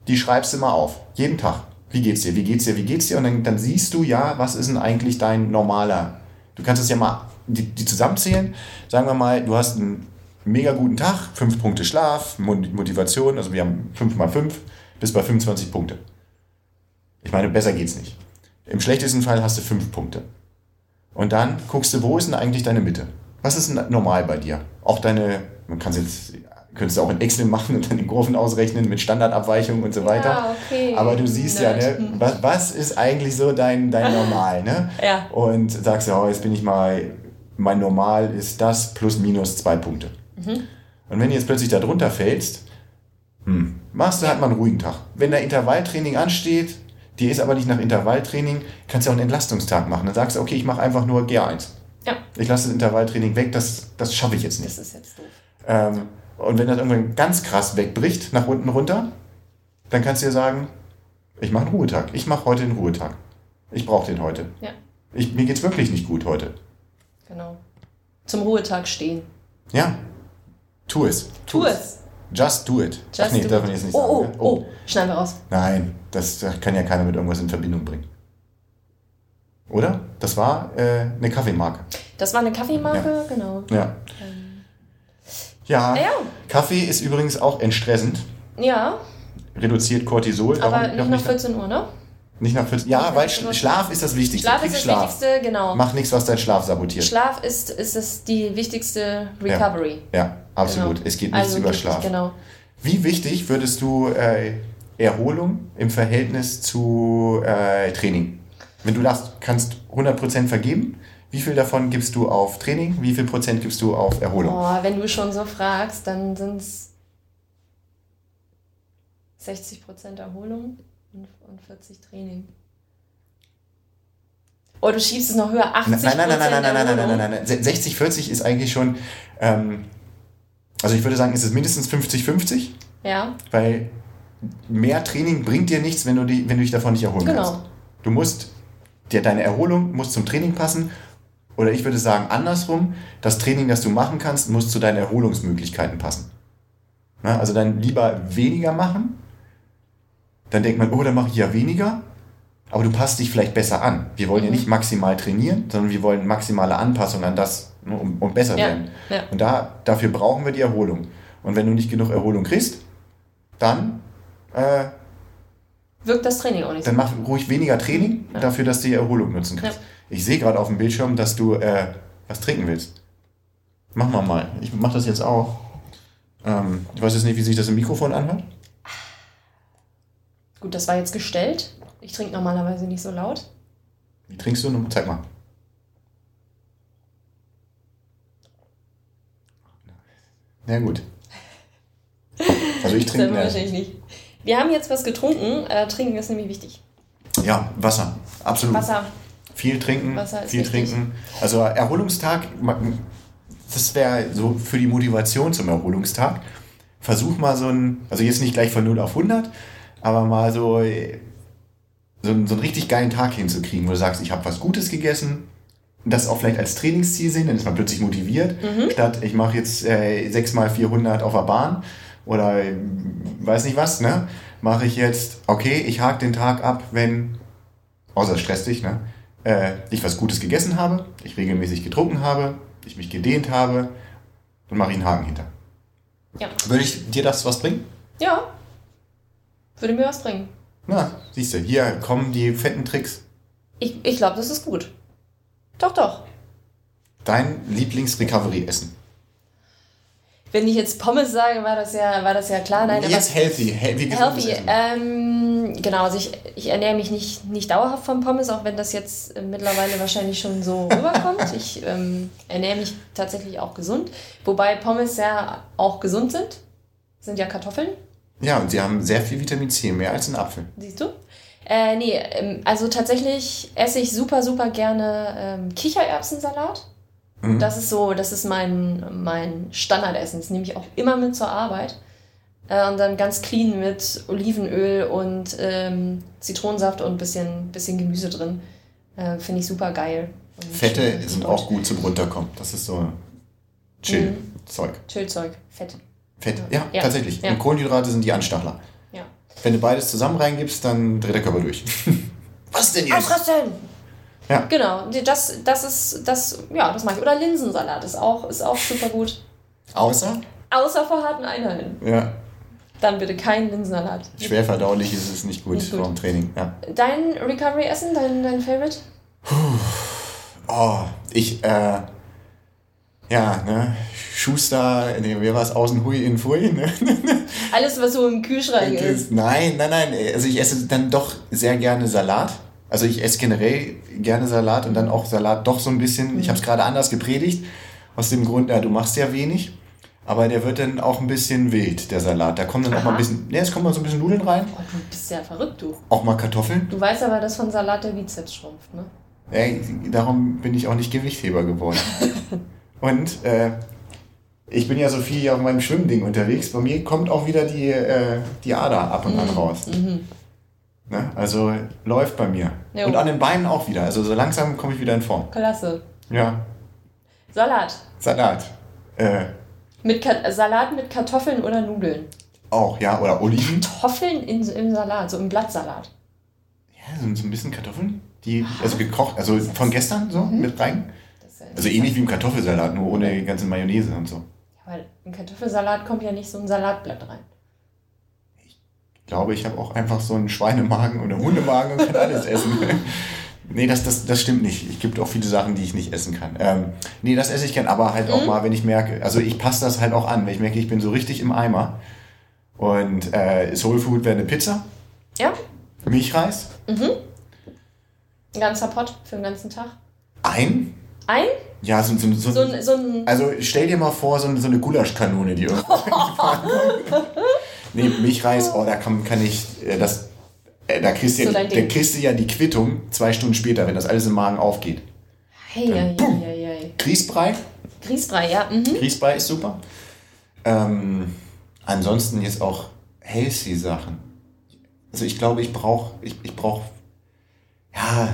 die schreibst du mal auf. Jeden Tag. Wie geht's dir? Wie geht's dir? Wie geht's dir? Und dann, dann siehst du ja, was ist denn eigentlich dein normaler. Du kannst es ja mal die, die zusammenzählen. Sagen wir mal, du hast einen mega guten Tag, fünf Punkte Schlaf, Mo- Motivation, also wir haben fünf mal fünf, bis bei 25 Punkte. Ich meine, besser geht's nicht. Im schlechtesten Fall hast du fünf Punkte. Und dann guckst du, wo ist denn eigentlich deine Mitte? Was ist denn normal bei dir? Auch deine, man kann es jetzt, könntest du auch in Excel machen und dann die Kurven ausrechnen mit Standardabweichungen und so weiter. Ja, okay. Aber du siehst ja, Nerd. ne, was, was ist eigentlich so dein, dein <laughs> Normal, ne? Ja. Und sagst ja, oh, jetzt bin ich mal, mein Normal ist das plus minus zwei Punkte. Mhm. Und wenn du jetzt plötzlich da drunter fällst, hm, machst du halt mal einen ruhigen Tag. Wenn der Intervalltraining ansteht, dir ist aber nicht nach Intervalltraining, kannst du auch einen Entlastungstag machen. Dann sagst du, okay, ich mache einfach nur GA1. Ja, Ich lasse das Intervalltraining weg, das, das schaffe ich jetzt nicht. das ist jetzt doof. Ähm, und wenn das irgendwann ganz krass wegbricht, nach unten runter, dann kannst du dir sagen, ich mache einen Ruhetag. Ich mache heute einen Ruhetag. Ich brauche den heute. Ja, Ich, mir geht's wirklich nicht gut heute. genau. Zum Ruhetag stehen. Ja, tu es. Tu es. Just do it. Just Ach nee, darf man jetzt nicht oh, sagen. oh, ne? oh, schneiden wir raus. Nein, das kann ja keiner mit irgendwas in Verbindung bringen. Oder? Das war äh, eine Kaffeemarke. Das war eine Kaffeemarke, genau. Ja. Ja, Ja. Kaffee ist übrigens auch entstressend. Ja, Reduziert Cortisol. aber nicht nach 14 Uhr, ne? Nicht nach 14 Ja, weil nach 14 Uhr. Schlaf ist das Wichtigste. Schlaf ist das Schlaf. Wichtigste, genau. Mach nichts, was deinen Schlaf sabotiert. Schlaf ist, ist es die wichtigste Recovery. ja, absolut. Genau. Es geht nichts Also über Schlaf. Genau. Wie wichtig würdest du äh, Erholung im Verhältnis zu äh, Training Wenn du das kannst 100% vergeben, wie viel davon gibst du auf Training, wie viel Prozent gibst du auf Erholung? Oh, wenn du schon so fragst, dann sind es 60% Erholung und, und 40 Training. Oh, du schiebst es noch höher, 80 Nein, nein, nein, nein, nein, nein, nein, nein, nein, nein, nein. 60, 40 ist eigentlich schon, ähm, also ich würde sagen, ist es mindestens 50-50, Ja, weil mehr Training bringt dir nichts, wenn du, die, wenn du dich davon nicht erholen Genau. kannst. Du musst, dir, deine Erholung muss zum Training passen oder ich würde sagen andersrum, das Training, das du machen kannst, muss zu deinen Erholungsmöglichkeiten passen. Na, also dann lieber weniger machen, dann denkt man, oh, dann mache ich ja weniger, aber du passt dich vielleicht besser an. Wir wollen ja Mhm. nicht maximal trainieren, sondern wir wollen maximale Anpassung an das, ne, um, um besser Ja, werden. ja. Und da, dafür brauchen wir die Erholung. Und wenn du nicht genug Erholung kriegst, dann, äh, wirkt das Training auch nicht so. dann mach ruhig weniger Training Ja. dafür, dass du die Erholung nutzen kannst. Ja. Ich sehe gerade auf dem Bildschirm, dass du äh, was trinken willst. Mach mal mal. Ich mach das jetzt auch. Ähm, ich weiß jetzt nicht, wie sich das im Mikrofon anhört. Gut, das war jetzt gestellt. Ich trinke normalerweise nicht so laut. Wie trinkst du? Zeig mal. Ja gut. Also ich Das trinke wir mehr. wahrscheinlich nicht. Wir haben jetzt was getrunken. Äh, trinken ist nämlich wichtig. Ja, Wasser. Absolut. Wasser. Viel trinken, viel wichtig. trinken. Also Erholungstag, das wäre so für die Motivation zum Erholungstag. Versuch mal so ein, also jetzt nicht gleich von 0 auf 100, aber mal so, so, einen, so einen richtig geilen Tag hinzukriegen, wo du sagst, ich habe was Gutes gegessen, das auch vielleicht als Trainingsziel sehen, dann ist man plötzlich motiviert, statt ich mache jetzt äh, 6 mal 400 auf der Bahn oder äh, weiß nicht was, ne? Mache ich jetzt, okay, ich hake den Tag ab, wenn außer es stresst dich, ne? Äh, ich was Gutes gegessen habe, ich regelmäßig getrunken habe, ich mich gedehnt habe, dann mache ich einen Haken hinter. Ja. Würde ich dir das was bringen? Ja. Würde mir was bringen. Na, siehst du, hier kommen die fetten Tricks. Ich, ich glaube, das ist gut. Doch, doch. Dein Lieblings-Recovery-Essen. Wenn ich jetzt Pommes sage, war das ja, war das ja klar. Nein, aber Jetzt healthy. He wie gesundes Healthy. Essen. Ähm, genau, also ich, ich ernähre mich nicht, nicht dauerhaft von Pommes, auch wenn das jetzt äh, mittlerweile wahrscheinlich schon so <laughs> rüberkommt. Ich ähm, ernähre mich tatsächlich auch gesund. Wobei Pommes ja auch gesund sind. Sind ja Kartoffeln, Ja, und sie haben sehr viel Vitamin C, mehr als ein Apfel. siehst du? Äh, nee, ähm, also tatsächlich esse ich super, super gerne ähm, Kichererbsensalat. Mhm. Das ist so, das ist mein, mein Standardessen. Das nehme ich auch immer mit zur Arbeit. Äh, und dann ganz clean mit Olivenöl und ähm, Zitronensaft und ein bisschen, bisschen Gemüse drin. Äh, Finde ich super geil. Und, Fette sind auch gut zum Runterkommen. Das ist so Chill-Zeug. Chillzeug, Fett. Fett, ja, Ja. tatsächlich. Ja. Und Kohlenhydrate sind die Anstachler. Ja. Wenn du beides zusammen reingibst, dann dreht der Körper durch. <laughs> Was denn jetzt? Ausrasten! Ja. Genau, das, das ist, das, ja, das mag ich. Oder Linsensalat ist auch, ist auch super gut. Außer? Außer vor harten Einheiten. Ja. Dann bitte kein Linsensalat. Schwer verdaulich ist es nicht gut, Nicht vor dem Training. Ja. Dein Recovery-Essen, dein, dein Favorite? Oh, ich, äh, ja, ne, Schuster, nee, wer war es, außen Hui in Fui, ne? Alles, was so im Kühlschrank ist. Nein, nein, nein, also ich esse dann doch sehr gerne Salat. Also ich esse generell gerne Salat und dann auch Salat doch so ein bisschen, ich habe es gerade anders gepredigt, aus dem Grund, ja, du machst ja wenig, aber der wird dann auch ein bisschen wild, der Salat. Da kommen dann auch mal ein Aha. bisschen, ne, es kommen mal so ein bisschen Nudeln rein, Oh, du bist ja verrückt, du. auch mal Kartoffeln. Du weißt aber, dass von Salat der Bizeps schrumpft, ne? Ey, darum bin ich auch nicht Gewichtheber geworden. <laughs> Und äh, ich bin ja so viel auf meinem Schwimmding unterwegs. Bei mir kommt auch wieder die, äh, die Ader ab und an raus. Ne? Also läuft bei mir. Jo. Und an den Beinen auch wieder. Also so langsam komme ich wieder in Form. Klasse. Ja, Salat. Salat. Äh, Mit Ka Salat mit Kartoffeln oder Nudeln? auch, ja. Oder Oliven. Kartoffeln in, im Salat, so im Blattsalat. Ja, so, so ein bisschen Kartoffeln. Die, also gekocht, also von gestern so mit rein. Ja Also ähnlich wie im Kartoffelsalat, nur ohne die ganze Mayonnaise und so. Ja, weil im Kartoffelsalat kommt ja nicht so ein Salatblatt rein. Ich glaube, ich habe auch einfach so einen Schweinemagen oder Hundemagen und kann alles essen. <laughs> nee, das, das, das stimmt nicht. Es gibt auch viele Sachen, die ich nicht essen kann. Ähm, nee, das esse ich gern, aber halt auch mal, wenn ich merke, also ich passe das halt auch an, wenn ich merke, ich bin so richtig im Eimer. Und äh, Soul Food wäre eine Pizza, Ja? Milchreis. Ein ganzer Pott für den ganzen Tag. Ein? Ein? Ja, so, so, so, So ein, so ein Also stell dir mal vor, so, so eine Gulaschkanone, die irgendwo. <laughs> <laughs> Nee, Milchreis, oh, da kann, kann ich, äh, das, äh, da kriegst, du So ja, da kriegst du ja die Quittung zwei Stunden später, wenn das alles im Magen aufgeht. Hey, hey, hey, hey, hey. Grießbrei, Grießbrei, ja. Mhm. Grießbrei ist super. Ähm, ansonsten jetzt auch healthy Sachen. Also ich glaube, ich brauche, ich, ich brauche, ja,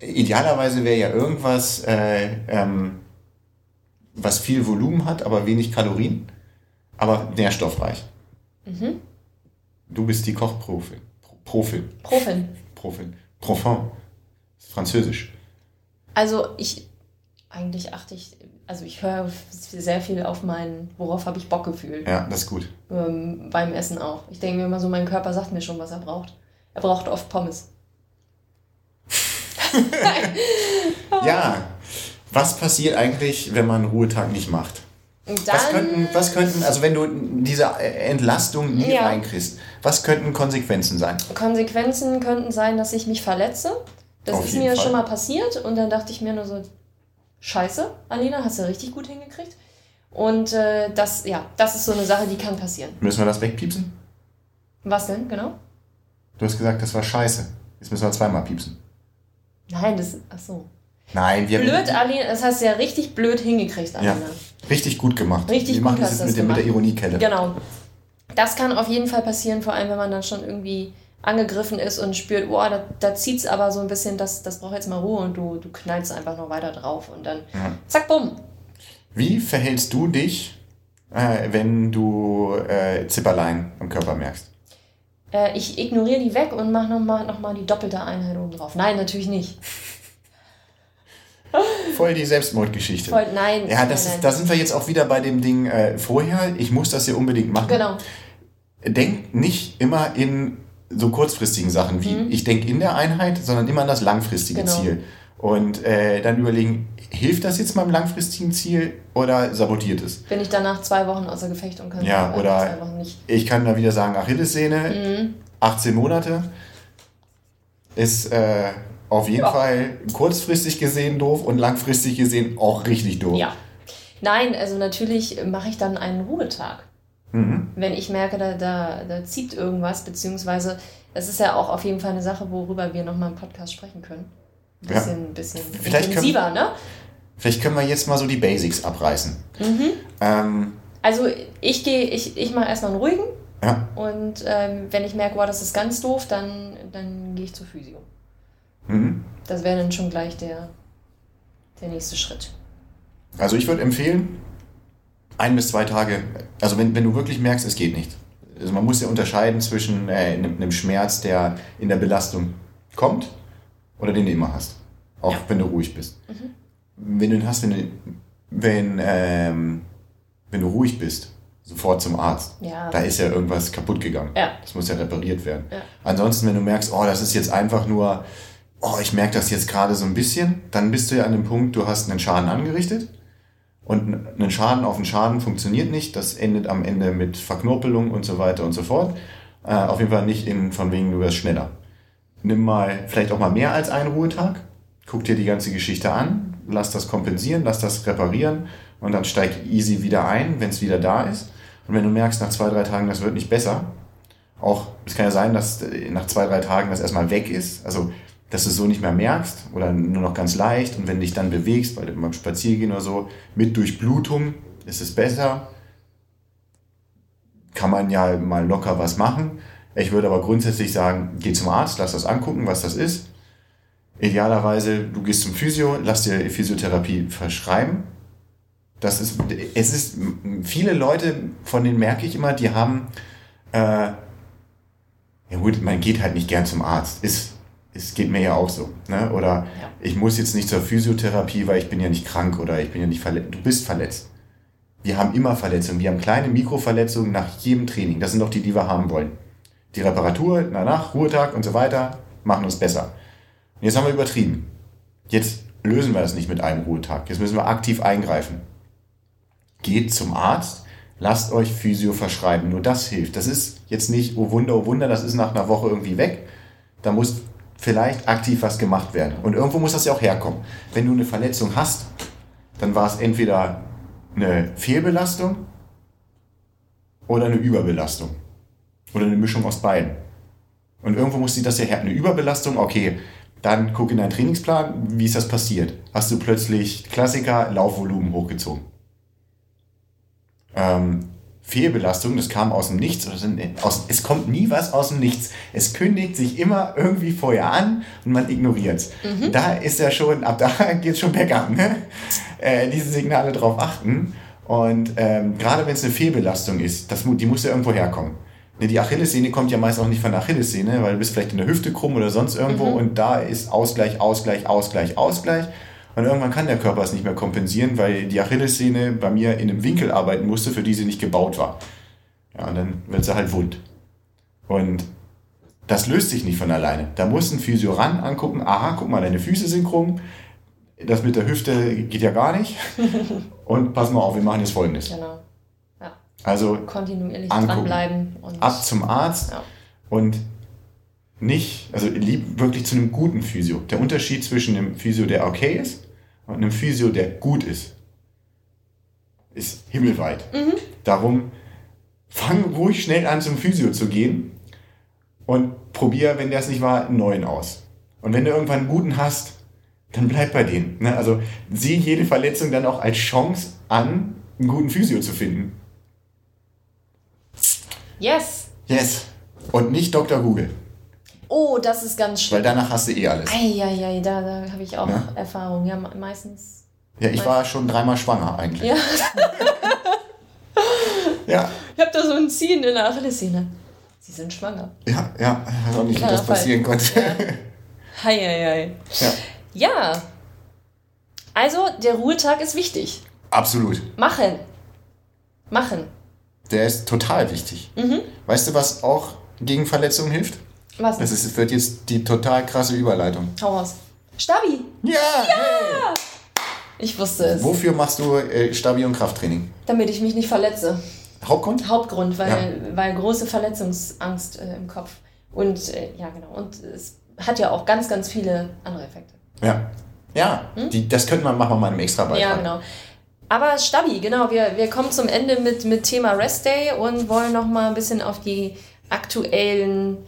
idealerweise wäre ja irgendwas, äh, ähm, was viel Volumen hat, aber wenig Kalorien, aber nährstoffreich. Du bist die Kochprofin. Pro- Profin. Profin. Profin. Profin. Französisch. Also ich, eigentlich achte ich, also ich höre sehr viel auf meinen, worauf habe ich Bockgefühl. Ja, das ist gut. Ähm, beim Essen auch. Ich denke mir immer so, mein Körper sagt mir schon, was er braucht. Er braucht oft Pommes. <laughs> Ja. Was passiert eigentlich, wenn man einen Ruhetag nicht macht? Was könnten, was könnten, also wenn du diese Entlastung nie Ja. reinkriegst, was könnten Konsequenzen sein? Konsequenzen könnten sein, dass ich mich verletze. Das Auf ist mir Fall. schon mal passiert und dann dachte ich mir nur so, scheiße, Alina, hast du richtig gut hingekriegt. Und äh, das, ja, das ist so eine Sache, die kann passieren. Müssen wir das wegpiepsen? Was denn, genau? Du hast gesagt, das war scheiße. Jetzt müssen wir zweimal piepsen. Nein, das, ach so. Nein, wir Blöd, haben Alina, das hast du ja richtig blöd hingekriegt, Alina. richtig gut gemacht. Richtig wir gut machen das hast jetzt mit, das mit der. Ironiekelle. Genau. Das kann auf jeden Fall passieren, vor allem wenn man dann schon irgendwie angegriffen ist und spürt, boah, da, da zieht es aber so ein bisschen, das, das braucht jetzt mal Ruhe und du, du knallst einfach noch weiter drauf und dann Ja. zack, bumm. Wie verhältst du dich, äh, wenn du äh, Zipperlein am Körper merkst? Äh, ich ignoriere die weg und mache nochmal noch mal die doppelte Einheit oben drauf. Nein, natürlich nicht. Voll die Selbstmordgeschichte. Voll, nein. Ja, das nein, ist, da sind wir jetzt auch wieder bei dem Ding äh, vorher. Ich muss das hier unbedingt machen. Genau. Denk nicht immer in so kurzfristigen Sachen wie ich denke in der Einheit, sondern immer an das langfristige Mhm. Genau. Ziel. Und äh, dann überlegen, hilft das jetzt meinem langfristigen Ziel oder sabotiert es? Bin ich danach zwei Wochen außer Gefecht und kann Ja, oder-. Ich kann da wieder sagen, Achillessehne, Mhm. 18 Monate ist äh, auf jeden Ja. Fall kurzfristig gesehen doof und langfristig gesehen auch richtig doof. Ja. Nein, also natürlich mache ich dann einen Ruhetag. Mhm. wenn ich merke, da, da, da zieht irgendwas, beziehungsweise das ist ja auch auf jeden Fall eine Sache, worüber wir nochmal im Podcast sprechen können. Ein Ja. bisschen, bisschen Vielleicht können- intensiver, ne? Vielleicht können wir jetzt mal so die Basics abreißen. Mhm. Ähm, Also ich gehe, ich, ich mache erstmal einen ruhigen ja. und ähm, wenn ich merke, wow, das ist ganz doof, dann, dann gehe ich zur Physio. Mhm. Das wäre dann schon gleich der, der nächste Schritt. Also ich würde empfehlen, ein bis zwei Tage, also wenn, wenn du wirklich merkst, es geht nicht. Also man muss ja unterscheiden zwischen äh, einem, einem Schmerz, der in der Belastung kommt oder den du immer hast. Auch wenn du ruhig bist. Wenn du ihn hast, wenn du, wenn, ähm, wenn du ruhig bist, sofort zum Arzt. Ja. Da ist ja irgendwas kaputt gegangen. Ja. Das muss ja repariert werden. Ja. Ansonsten, wenn du merkst, oh, das ist jetzt einfach nur, oh, ich merke das jetzt gerade so ein bisschen, dann bist du ja an dem Punkt, du hast einen Schaden angerichtet und ein Schaden auf einen Schaden funktioniert nicht. Das endet am Ende mit Verknorpelung und so weiter und so fort. Äh, auf jeden Fall nicht in, von wegen, du wirst schneller. Nimm mal vielleicht auch mal mehr als einen Ruhetag, guck dir die ganze Geschichte an, lass das kompensieren, lass das reparieren und dann steig easy wieder ein, wenn es wieder da ist. Und wenn du merkst, nach zwei, drei Tagen, das wird nicht besser, auch, es kann ja sein, dass äh, nach zwei, drei Tagen das erstmal weg ist, also dass du es so nicht mehr merkst oder nur noch ganz leicht und wenn du dich dann bewegst, weil du beim Spaziergehen oder so, mit Durchblutung ist es besser. Kann man ja mal locker was machen. Ich würde aber grundsätzlich sagen, geh zum Arzt, lass das angucken, was das ist. Idealerweise, du gehst zum Physio, lass dir Physiotherapie verschreiben. Das ist, es ist, viele Leute, von denen merke ich immer, die haben, äh, ja gut, man geht halt nicht gern zum Arzt. Ist, es geht mir ja auch so. Ne? Oder Ja. ich muss jetzt nicht zur Physiotherapie, weil ich bin ja nicht krank oder ich bin ja nicht verletzt. Du bist verletzt. Wir haben immer Verletzungen. Wir haben kleine Mikroverletzungen nach jedem Training. Das sind doch die, die wir haben wollen. Die Reparatur, danach, Ruhetag und so weiter, machen uns besser. Und jetzt haben wir übertrieben. Jetzt lösen wir das nicht mit einem Ruhetag. Jetzt müssen wir aktiv eingreifen. Geht zum Arzt, lasst euch Physio verschreiben. Nur das hilft. Das ist jetzt nicht, oh Wunder, oh Wunder, das ist nach einer Woche irgendwie weg. Da muss vielleicht aktiv was gemacht werden. Und irgendwo muss das ja auch herkommen. Wenn du eine Verletzung hast, dann war es entweder eine Fehlbelastung oder eine Überbelastung. Oder eine Mischung aus beiden. Und irgendwo muss sie das ja her. Eine Überbelastung, okay, dann guck in deinen Trainingsplan, wie ist das passiert? Hast du plötzlich Klassiker, Laufvolumen hochgezogen? Ähm, Fehlbelastung, das kam aus dem Nichts. Es kommt nie was aus dem Nichts. Es kündigt sich immer irgendwie vorher an und man ignoriert es. Mhm. Da ist ja schon, ab da <laughs> geht es schon bergab. Ne? Äh, diese Signale drauf achten. Und ähm, gerade wenn es eine Fehlbelastung ist, das, die muss ja irgendwo herkommen. Ne, die Achillessehne kommt ja meist auch nicht von der Achillessehne, weil du bist vielleicht in der Hüfte krumm oder sonst irgendwo mhm. und da ist Ausgleich, Ausgleich, Ausgleich, Ausgleich. Und irgendwann kann der Körper es nicht mehr kompensieren, weil die Achillessehne bei mir in einem Winkel arbeiten musste, für die sie nicht gebaut war. Ja, und dann wird sie halt wund. Und das löst sich nicht von alleine. Da muss ein Physio ran angucken, aha, guck mal, deine Füße sind krumm, das mit der Hüfte geht ja gar nicht. <laughs> Und pass mal auf, wir machen jetzt folgendes. Genau. Ja. Also kontinuierlich angucken, dranbleiben und ab zum Arzt ja. und nicht, also wirklich zu einem guten Physio. Der Unterschied zwischen einem Physio, der okay ist, und einem Physio, der gut ist, ist himmelweit. Mhm. Darum fang ruhig schnell an, zum Physio zu gehen und probier, wenn der es nicht war, einen neuen aus. Und wenn du irgendwann einen guten hast, dann bleib bei denen. Ne? Also sieh jede Verletzung dann auch als Chance an, einen guten Physio zu finden. Yes. Yes. Und nicht Dr. Google. Oh, das ist ganz schön. Weil danach hast du eh alles. Eieiei, da, da habe ich auch ja? Erfahrung. Ja, meistens. Ja, ich meistens. war schon dreimal schwanger eigentlich. Ja. <laughs> ja. Ich habe da so ein Ziehen in der Achillessehne. Sie sind schwanger. Ja, ja, auch nicht, wie das passieren konnte. Ja. Hei. Ja. Ja. Also, der Ruhetag ist wichtig. Absolut. Machen. Machen. Der ist total wichtig. Mhm. Weißt du, was auch gegen Verletzungen hilft? Was? Das ist, wird jetzt die total krasse Überleitung. Hau raus. Stabi! Ja! Ja! Ich wusste es. Wofür machst du äh, Stabi und Krafttraining? Damit ich mich nicht verletze. Hauptgrund? Hauptgrund, weil, ja. weil große Verletzungsangst äh, im Kopf. Und äh, ja, genau. Und es hat ja auch ganz, ganz viele andere Effekte. Ja. Ja, hm? die, das könnte man machen wir mal einem extra Beitrag. Ja, genau. Aber Stabi, genau, wir, wir kommen zum Ende mit, mit Thema Rest Day und wollen noch mal ein bisschen auf die aktuellen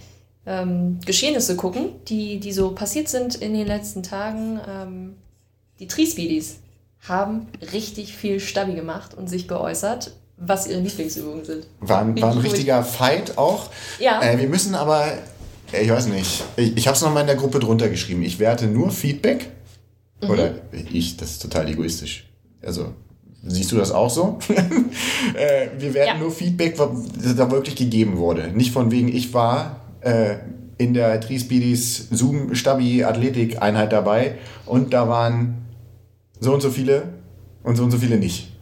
ähm, Geschehnisse gucken, die, die so passiert sind in den letzten Tagen. Ähm, die Tri-Speedies haben richtig viel Stabi gemacht und sich geäußert, was ihre Lieblingsübungen sind. War, war ein richtiger Fight auch. Ja. Äh, wir müssen aber ich weiß nicht. Ich, ich habe es nochmal in der Gruppe drunter geschrieben. Ich werte nur Feedback. Mhm. Oder ich, das ist total egoistisch. Also, siehst du das auch so? <laughs> äh, wir werten ja. nur Feedback, was da wirklich gegeben wurde. Nicht von wegen, ich war äh, in der Tri-Speedies Zoom-Stabi-Athletik-Einheit dabei und da waren so und so viele und so und so viele nicht.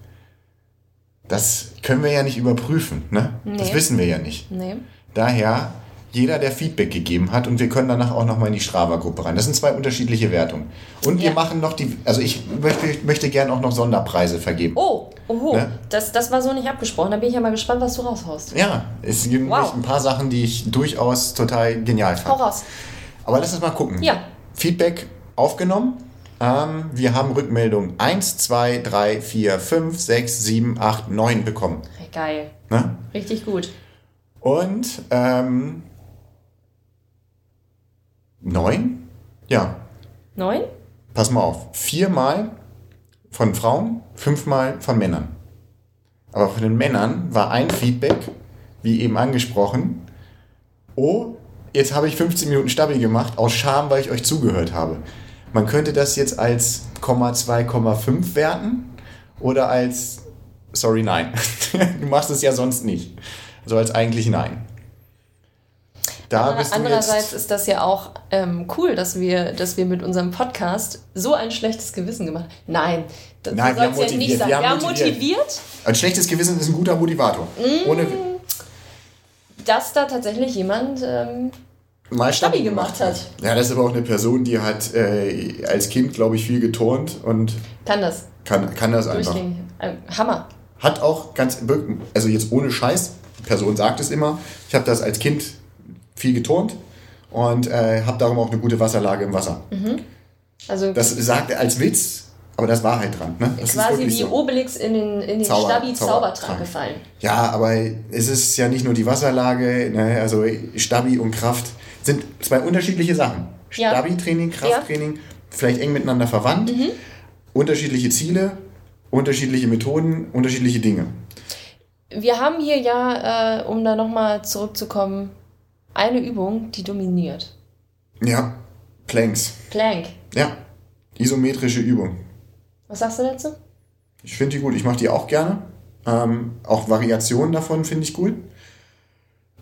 Das können wir ja nicht überprüfen. Ne? Nee. Das wissen wir ja nicht. Nee. Daher jeder, der Feedback gegeben hat und wir können danach auch nochmal in die Strava-Gruppe rein. Das sind zwei unterschiedliche Wertungen. Und ja. wir machen noch die, also ich möchte, möchte gerne auch noch Sonderpreise vergeben. Oh, oho, ne? das, das war so nicht abgesprochen. Da bin ich ja mal gespannt, was du raushaust. Ja, es gibt wow. ein paar Sachen, die ich durchaus total genial fand. Hau raus. Aber lass uns mal gucken. Ja. Feedback aufgenommen. Ähm, wir haben Rückmeldung 1, 2, 3, 4, 5, 6, 7, 8, 9 bekommen. Geil. Ne? Richtig gut. Und ähm, Neun? Ja. Neun? Pass mal auf. Viermal von Frauen, fünfmal von Männern. Aber von den Männern war ein Feedback, wie eben angesprochen, oh, jetzt habe ich 15 Minuten stabil gemacht, aus Scham, weil ich euch zugehört habe. Man könnte das jetzt als 2,5 werten oder als, sorry, nein. <laughs> du machst es ja sonst nicht. Also als eigentlich nein da bist Andererseits ist das ja auch ähm, cool, dass wir, dass wir mit unserem Podcast so ein schlechtes Gewissen gemacht haben. Nein, das Nein, soll es ja nicht sein. Wir haben, wir haben motiviert. Ein schlechtes Gewissen ist ein guter Motivator. Mm, Ohne dass da tatsächlich jemand ähm, mal Stabi gemacht hat. Ja, das ist aber auch eine Person, die hat äh, als Kind, glaube ich, viel geturnt und kann das. Kann, kann das einfach. Äh, Hammer. Hat auch ganz, also jetzt ohne Scheiß, die Person sagt es immer, ich habe das als Kind viel geturnt und äh, habe darum auch eine gute Wasserlage im Wasser. Also Das sagt er als Witz, aber das war halt dran. Ne? Das ist quasi wie Obelix in den, in den Zauber- Stabi Zauber- Zaubertrank Trank. gefallen. Ja, aber es ist ja nicht nur die Wasserlage, ne? also Stabi und Kraft sind zwei unterschiedliche Sachen. Ja. Stabi-Training, Krafttraining, vielleicht eng miteinander verwandt, Mhm. unterschiedliche Ziele, unterschiedliche Methoden, unterschiedliche Dinge. Wir haben hier ja, äh, um da nochmal zurückzukommen, eine Übung, die dominiert. Ja, Planks. Plank. Ja, isometrische Übung. Was sagst du dazu? Ich finde die gut, ich mache die auch gerne. Ähm, auch Variationen davon finde ich gut.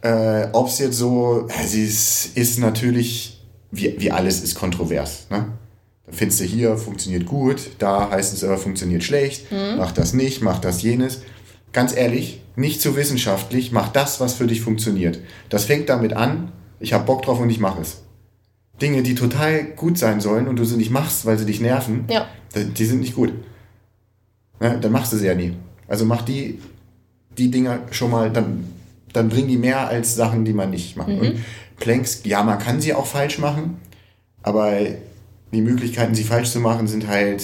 Äh, Ob es jetzt so, es ist, natürlich, wie, wie alles ist kontrovers. Ne? Da findest du hier, funktioniert gut, da heißt es aber, funktioniert schlecht, mach das nicht, mach das jenes. Ganz ehrlich, nicht zu wissenschaftlich, mach das, was für dich funktioniert. Das fängt damit an, ich habe Bock drauf und ich mache es. Dinge, die total gut sein sollen und du sie nicht machst, weil sie dich nerven, Ja. die sind nicht gut. Ne, dann machst du sie ja nie. Also mach die, die Dinger schon mal, dann, dann bringen die mehr als Sachen, die man nicht macht. Und Planks, ja, man kann sie auch falsch machen, aber die Möglichkeiten, sie falsch zu machen, sind halt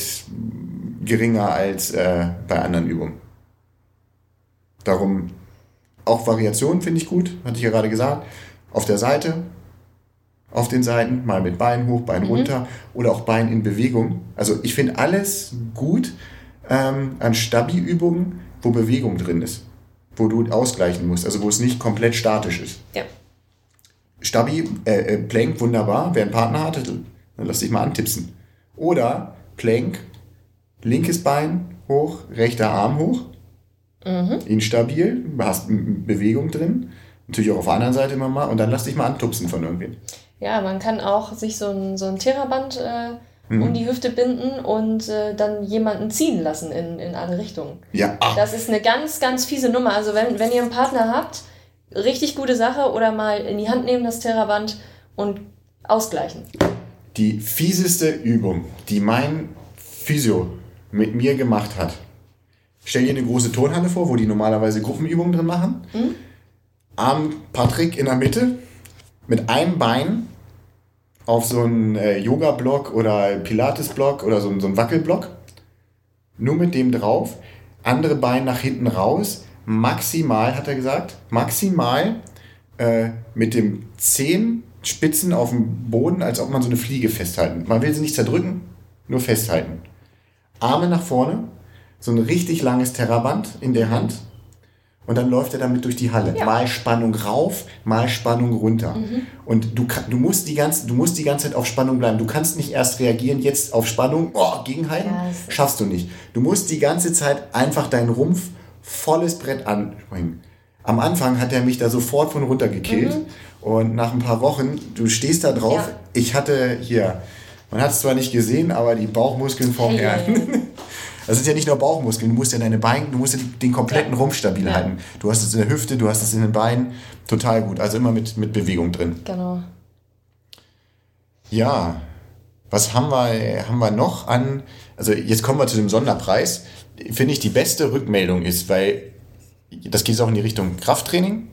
geringer als äh, bei anderen Übungen. Darum auch Variationen finde ich gut, hatte ich ja gerade gesagt. Auf der Seite, auf den Seiten, mal mit Bein hoch, Bein runter oder auch Bein in Bewegung. Also ich finde alles gut ähm, an Stabi-Übungen, wo Bewegung drin ist, wo du ausgleichen musst, also wo es nicht komplett statisch ist. Ja. Stabi, äh, äh, Plank, wunderbar. Wer einen Partner hat, dann lass dich mal antipsen. Oder Plank, linkes Bein hoch, rechter Arm hoch. Instabil, du hast Bewegung drin. Natürlich auch auf der anderen Seite immer mal. Und dann lass dich mal antupsen von irgendwem. Ja, man kann auch sich so ein, so ein Theraband äh, Mhm. um die Hüfte binden und äh, dann jemanden ziehen lassen in, in alle Richtungen. Ja, ach, Das ist eine ganz, ganz fiese Nummer. Also wenn, wenn ihr einen Partner habt, richtig gute Sache oder mal in die Hand nehmen das Theraband und ausgleichen. die fieseste Übung, die mein Physio mit mir gemacht hat. Stell dir eine große Turnhalle vor, wo die normalerweise Gruppenübungen drin machen. Arm Patrick in der Mitte mit einem Bein auf so einen äh, Yoga-Block oder Pilates-Block oder so, einen- so einen Wackelblock. Nur mit dem drauf. Andere Bein nach hinten raus. Maximal, hat er gesagt, maximal äh, mit dem Zehenspitzen auf dem Boden, als ob man so eine Fliege festhalten. Man will sie nicht zerdrücken, nur festhalten. Arme nach vorne, so ein richtig langes Terraband in der Hand. Und dann läuft er damit durch die Halle. Mal Spannung rauf, mal Spannung runter. Und du, du, musst die ganze, du musst die ganze Zeit auf Spannung bleiben. Du kannst nicht erst reagieren, jetzt auf Spannung, oh, gegenhalten. Ja, ist- Schaffst du nicht. Du musst die ganze Zeit einfach deinen Rumpf volles Brett anspringen. Am Anfang hat er mich da sofort von runter gekillt. Und nach ein paar Wochen, du stehst da drauf. Ja. Ich hatte hier, man hat es zwar nicht gesehen, aber die Bauchmuskeln vom Hey, Herrn. <laughs> Das sind ja nicht nur Bauchmuskeln, du musst ja deine Beine, du musst ja den kompletten Ja. Rumpf stabil Ja. halten. Du hast es in der Hüfte, du hast es in den Beinen. Total gut. Also immer mit, mit Bewegung drin. Genau. Ja, was haben wir, haben wir noch an? Also jetzt kommen wir zu dem Sonderpreis. Finde ich die beste Rückmeldung ist, weil das geht auch in die Richtung Krafttraining.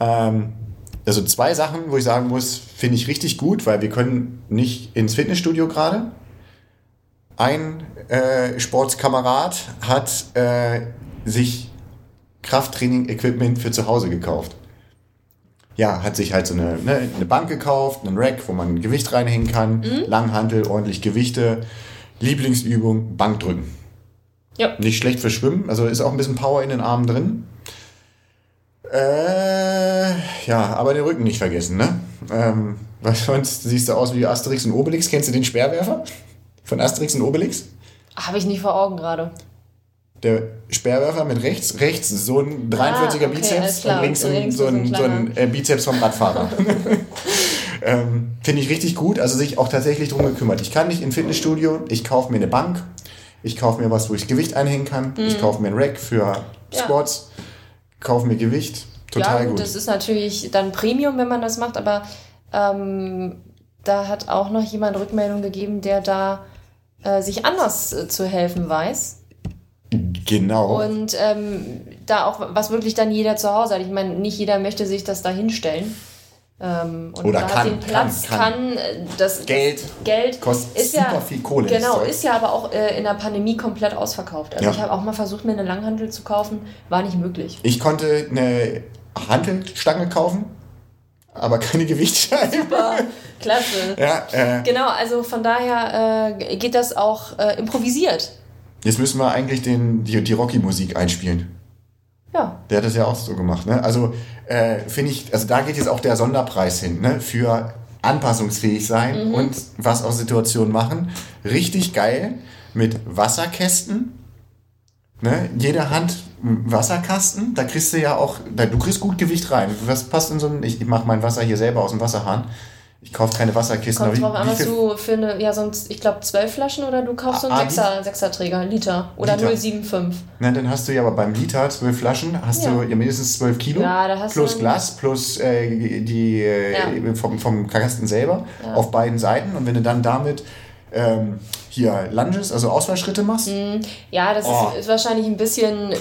Ähm, also zwei Sachen, wo ich sagen muss, finde ich richtig gut, weil wir können nicht ins Fitnessstudio gerade. Ein äh, Sportskamerad hat äh, sich Krafttraining-Equipment für zu Hause gekauft ja, hat sich halt so eine, ne, eine Bank gekauft, einen Rack, wo man Gewicht reinhängen kann, Langhantel, ordentlich Gewichte, Lieblingsübung, Bankdrücken. Ja. Nicht schlecht für Schwimmen, also ist auch ein bisschen Power in den Armen drin. Äh, ja, aber den Rücken nicht vergessen, ne? Ähm, <laughs> weil sonst siehst du aus wie Asterix und Obelix. Kennst du den Speerwerfer von Asterix und Obelix? Habe ich nicht vor Augen gerade. Der Speerwerfer mit rechts, rechts so ein 43er Ah, okay, Bizeps und links so ein, Links so ein ein, so ein äh, Bizeps vom Radfahrer. <laughs> ähm, Finde ich richtig gut, also sich auch tatsächlich drum gekümmert. Ich kann nicht in Fitnessstudio, ich kaufe mir eine Bank, ich kaufe mir was, wo ich Gewicht einhängen kann, ich kaufe mir einen Rack für Mhm. Ja. Squats, kaufe mir Gewicht, total ja, gut, gut. das ist natürlich dann Premium, wenn man das macht, aber ähm, da hat auch noch jemand Rückmeldung gegeben, der da äh, sich anders äh, zu helfen weiß. Genau. Und ähm, da auch, was wirklich dann jeder zu Hause hat. Ich meine, nicht jeder möchte sich das da hinstellen. Ähm, und Oder kann, den Platz, kann, kann, kann. äh, das Geld. Geld Kostet ist ja, super viel Kohle, Genau, ist ja aber auch äh, in der Pandemie komplett ausverkauft. Also Ja. ich habe auch mal versucht, mir eine Langhandel zu kaufen, war nicht möglich. Ich konnte eine Handelstange kaufen, aber keine Gewichtscheibe. Super, klasse. Ja, äh, Genau, also von daher äh, geht das auch äh, improvisiert. jetzt müssen wir eigentlich den, die, die Rocky-Musik einspielen. Ja, Der hat das ja auch so gemacht. Ne? Also äh, finde ich, also da geht jetzt auch der Sonderpreis hin, ne? für anpassungsfähig sein Mhm. und was aus Situationen machen. Richtig geil mit Wasserkästen. Ne? Jede Hand Wasserkasten. Da kriegst du ja auch, da, du kriegst gut Gewicht rein. Was passt in so ein, ich, ich mache mein Wasser hier selber aus dem Wasserhahn. Ich kaufe keine Wasserkisten. kommt drauf an, was du für eine, ja sonst, ich glaube zwölf Flaschen oder du kaufst so einen Ah, Sechser, Sechserträger, Liter oder Liter. 075. Na, dann hast du ja aber beim Liter zwölf Flaschen, hast Ja. du ja mindestens zwölf Kilo. Ja, da hast plus du- Glas, plus äh, die äh, Ja. vom, vom Kasten selber auf beiden Seiten. Und wenn du dann damit ähm, hier Lunges, also Ausfallschritte machst, Mhm. Ja, das Oh. ist, wahrscheinlich ein bisschen,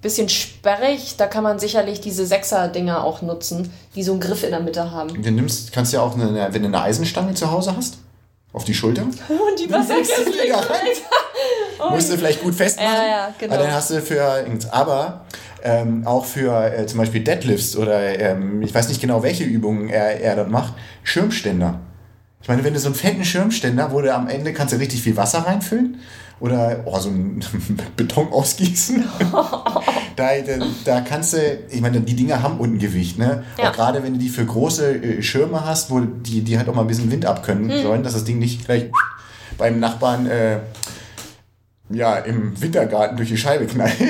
bisschen sperrig. Da kann man sicherlich diese Sechser-Dinger auch nutzen, die so einen Griff in der Mitte haben. du nimmst, kannst ja auch, eine, wenn du eine Eisenstange zu Hause hast, auf die Schulter, <laughs> Und die Wasserkästen. die da rein. <laughs> musst du vielleicht gut festmachen. Ja, ja, genau. Aber dann hast du für, aber ähm, auch für äh, zum Beispiel Deadlifts oder ähm, ich weiß nicht genau, welche Übungen er, er dort macht, Schirmständer. Ich meine, wenn du so einen fetten Schirmständer, wo du am Ende kannst du richtig viel Wasser reinfüllen oder oh, so einen <laughs> Beton ausgießen. <laughs> da, da, da kannst du, ich meine, die Dinger haben unten Gewicht, ne? Ja. Auch gerade wenn du die für große äh, Schirme hast, wo die, die halt auch mal ein bisschen Wind abkönnen Hm. sollen, dass das Ding nicht gleich beim Nachbarn äh, ja, im Wintergarten durch die Scheibe knallt. <laughs>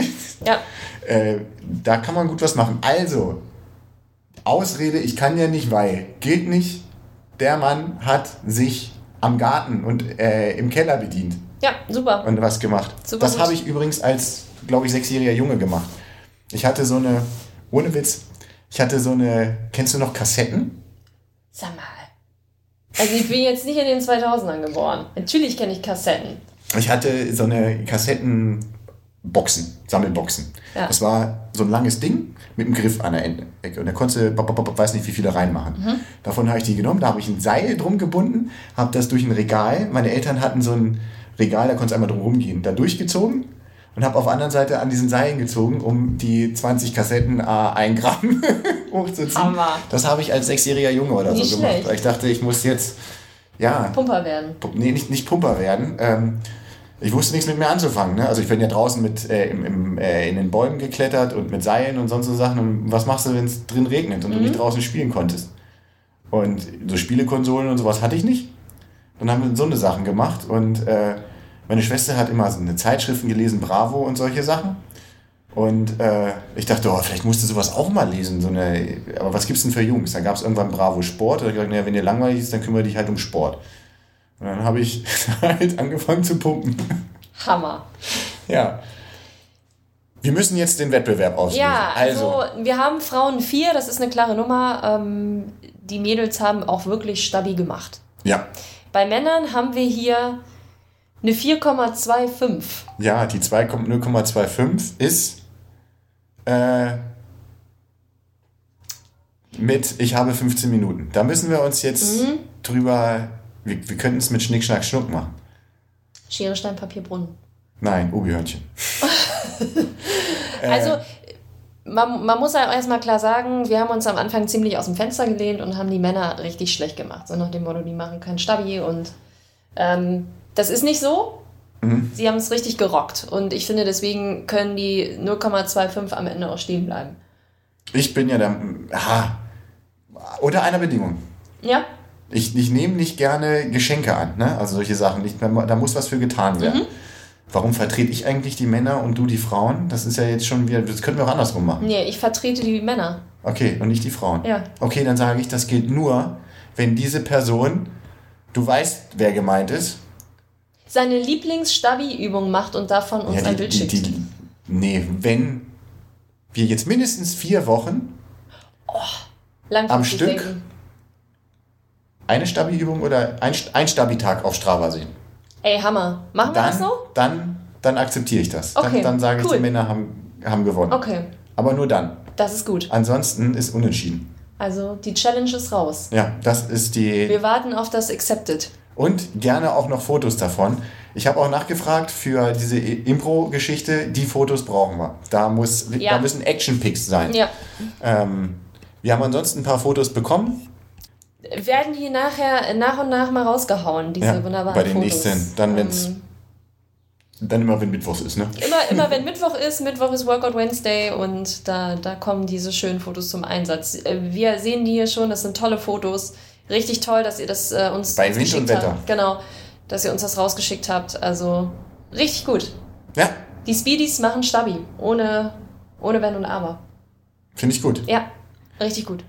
Ja, äh, da kann man gut was machen. Also, Ausrede, ich kann ja nicht, weil, gilt nicht. Der Mann hat sich am Garten und äh, im Keller bedient ja, super. und was gemacht. Super das habe ich übrigens als, glaube ich, sechsjähriger Junge gemacht. Ich hatte so eine, ohne Witz, ich hatte so eine, kennst du noch Kassetten? Sag mal. Also ich bin jetzt nicht in den 2000ern geboren. Natürlich kenne ich Kassetten. Ich hatte so eine Kassettenboxen, Sammelboxen. Ja. Das war so ein langes Ding mit einem Griff an der Ende- Ecke. Und da konntest du, weiß nicht, wie viele reinmachen. Mhm. Davon habe ich die genommen, da habe ich ein Seil drum gebunden, habe das durch ein Regal, meine Eltern hatten so ein Regal, da konntest du einmal drum rumgehen, da durchgezogen und habe auf der anderen Seite an diesen Seilen gezogen, um die 20 Kassetten a 1 Gramm <laughs> hochzuziehen. Hammer. Das habe ich als sechsjähriger Junge oder Nicht so gemacht. schlecht. Weil ich dachte, ich muss jetzt, ja, Pumper werden. Nee, nicht, nicht Pumper werden. Ähm, ich wusste nichts mit mir anzufangen. Ne? Also ich bin ja draußen mit äh, im, im, äh, in den Bäumen geklettert und mit Seilen und sonst so Sachen. Und was machst du, wenn es drin regnet und du nicht draußen spielen konntest? Und so Spielekonsolen und sowas hatte ich nicht. Dann haben wir so eine Sachen gemacht und äh, meine Schwester hat immer so eine Zeitschriften gelesen, Bravo und solche Sachen. Und äh, ich dachte, oh, vielleicht musst du sowas auch mal lesen. So eine, aber was gibt's denn für Jungs? Da gab es irgendwann Bravo Sport. Da ich gesagt, naja, wenn dir langweilig ist, dann kümmere dich halt um Sport. Und dann habe ich <laughs> halt angefangen zu pumpen. Hammer. ja. Wir müssen jetzt den Wettbewerb auslösen. Ja, also, also wir haben Frauen vier, das ist eine klare Nummer. Ähm, die Mädels haben auch wirklich stabil gemacht. ja. Bei Männern haben wir hier eine 4,25. Ja, die 2 0,25 ist äh, mit ich habe 15 Minuten. Da müssen wir uns jetzt Mhm. drüber. Wir, wir könnten es mit Schnick, Schnack, Schnuck machen. Schere, Stein, Papier, Brunnen. Nein, Obi-Hörnchen. Äh. <laughs> Also, man, man muss ja erstmal klar sagen, wir haben uns am Anfang ziemlich aus dem Fenster gelehnt und haben die Männer richtig schlecht gemacht. So nach dem Motto, die machen keinen Stabi und ähm, das ist nicht so. Mhm. Sie haben es richtig gerockt und ich finde, deswegen können die 0,25 am Ende auch stehen bleiben. Ich bin ja der. Ah, unter einer Bedingung. Ja? Ich, ich nehme nicht gerne Geschenke an, ne? also solche Sachen. Ich, da muss was für getan werden. Mhm. Warum vertrete ich eigentlich die Männer und du die Frauen? Das ist ja jetzt schon wieder, das könnten wir auch andersrum machen. Nee, ich vertrete die Männer. Okay, und nicht die Frauen. Ja. Okay, dann sage ich, das gilt nur, wenn diese Person, du weißt, wer gemeint ist. Seine Lieblings-Stabi-Übung macht und davon uns Ja, ein Bild die, schickt. die, die, nee, wenn wir jetzt mindestens vier Wochen Langfristig am Stück denken. Eine Stabi-Übung oder ein, ein Stabi-Tag auf Strava sehen, Ey, Hammer. Machen wir dann, das so? dann, dann akzeptiere ich das. Okay, dann, dann sage ich, cool. die Männer haben, haben gewonnen. Okay, Aber nur dann. das ist gut. Ansonsten ist unentschieden. Also die Challenge ist raus. Ja, das ist die. Wir warten auf das Accepted. Und gerne auch noch Fotos davon. Ich habe auch nachgefragt für diese Impro-Geschichte. Die Fotos brauchen wir. Da, muss, Ja. da müssen Action-Pics sein. Ja. Ähm, wir haben ansonsten ein paar Fotos bekommen. Werden die nachher nach und nach mal rausgehauen, diese Ja, wunderbaren bei den Fotos. nächsten. Dann, wenn's, Ähm, dann immer, wenn Mittwochs ist, ne? immer, immer wenn Mittwoch ist, Mittwoch ist Workout Wednesday und da, da kommen diese schönen Fotos zum Einsatz. Äh, Wir sehen die hier schon, das sind tolle Fotos. Richtig toll, dass ihr das äh, uns Bei Wind und Wetter. habt. Genau, dass ihr uns das rausgeschickt habt. Also richtig gut. Ja, Die Speedies machen Stabi, ohne, ohne Wenn und Aber. finde ich gut. Ja, richtig gut.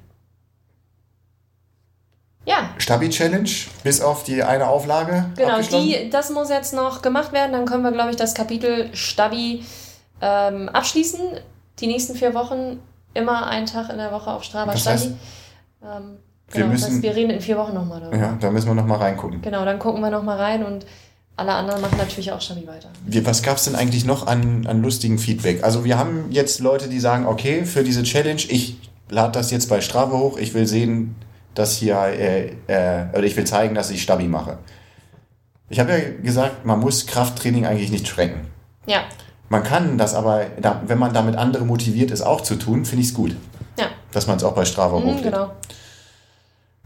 Ja, Stabi-Challenge, bis auf die eine Auflage. Genau, die, das muss jetzt noch gemacht werden. Dann können wir, glaube ich, das Kapitel Stabi ähm, abschließen. Die nächsten vier Wochen immer einen Tag in der Woche auf Strava Das Stabi. heißt, ähm, wir genau, das müssen- heißt, wir reden in vier Wochen nochmal darüber. Ja, da müssen wir nochmal reingucken. Genau, dann gucken wir nochmal rein und alle anderen machen natürlich auch Stabi weiter. Wie, was gab es denn eigentlich noch an, an lustigen Feedback? Also wir haben jetzt Leute, die sagen, okay, für diese Challenge, ich lade das jetzt bei Strava hoch, ich will sehen, dass hier, äh, äh, oder ich will zeigen, dass ich Stabi mache. Ich habe ja gesagt, man muss Krafttraining eigentlich nicht schrecken. Ja, Man kann das aber, wenn man damit andere motiviert ist, auch zu tun, finde ich es gut, ja, dass man es auch bei Strava mhm, hochlädt. genau.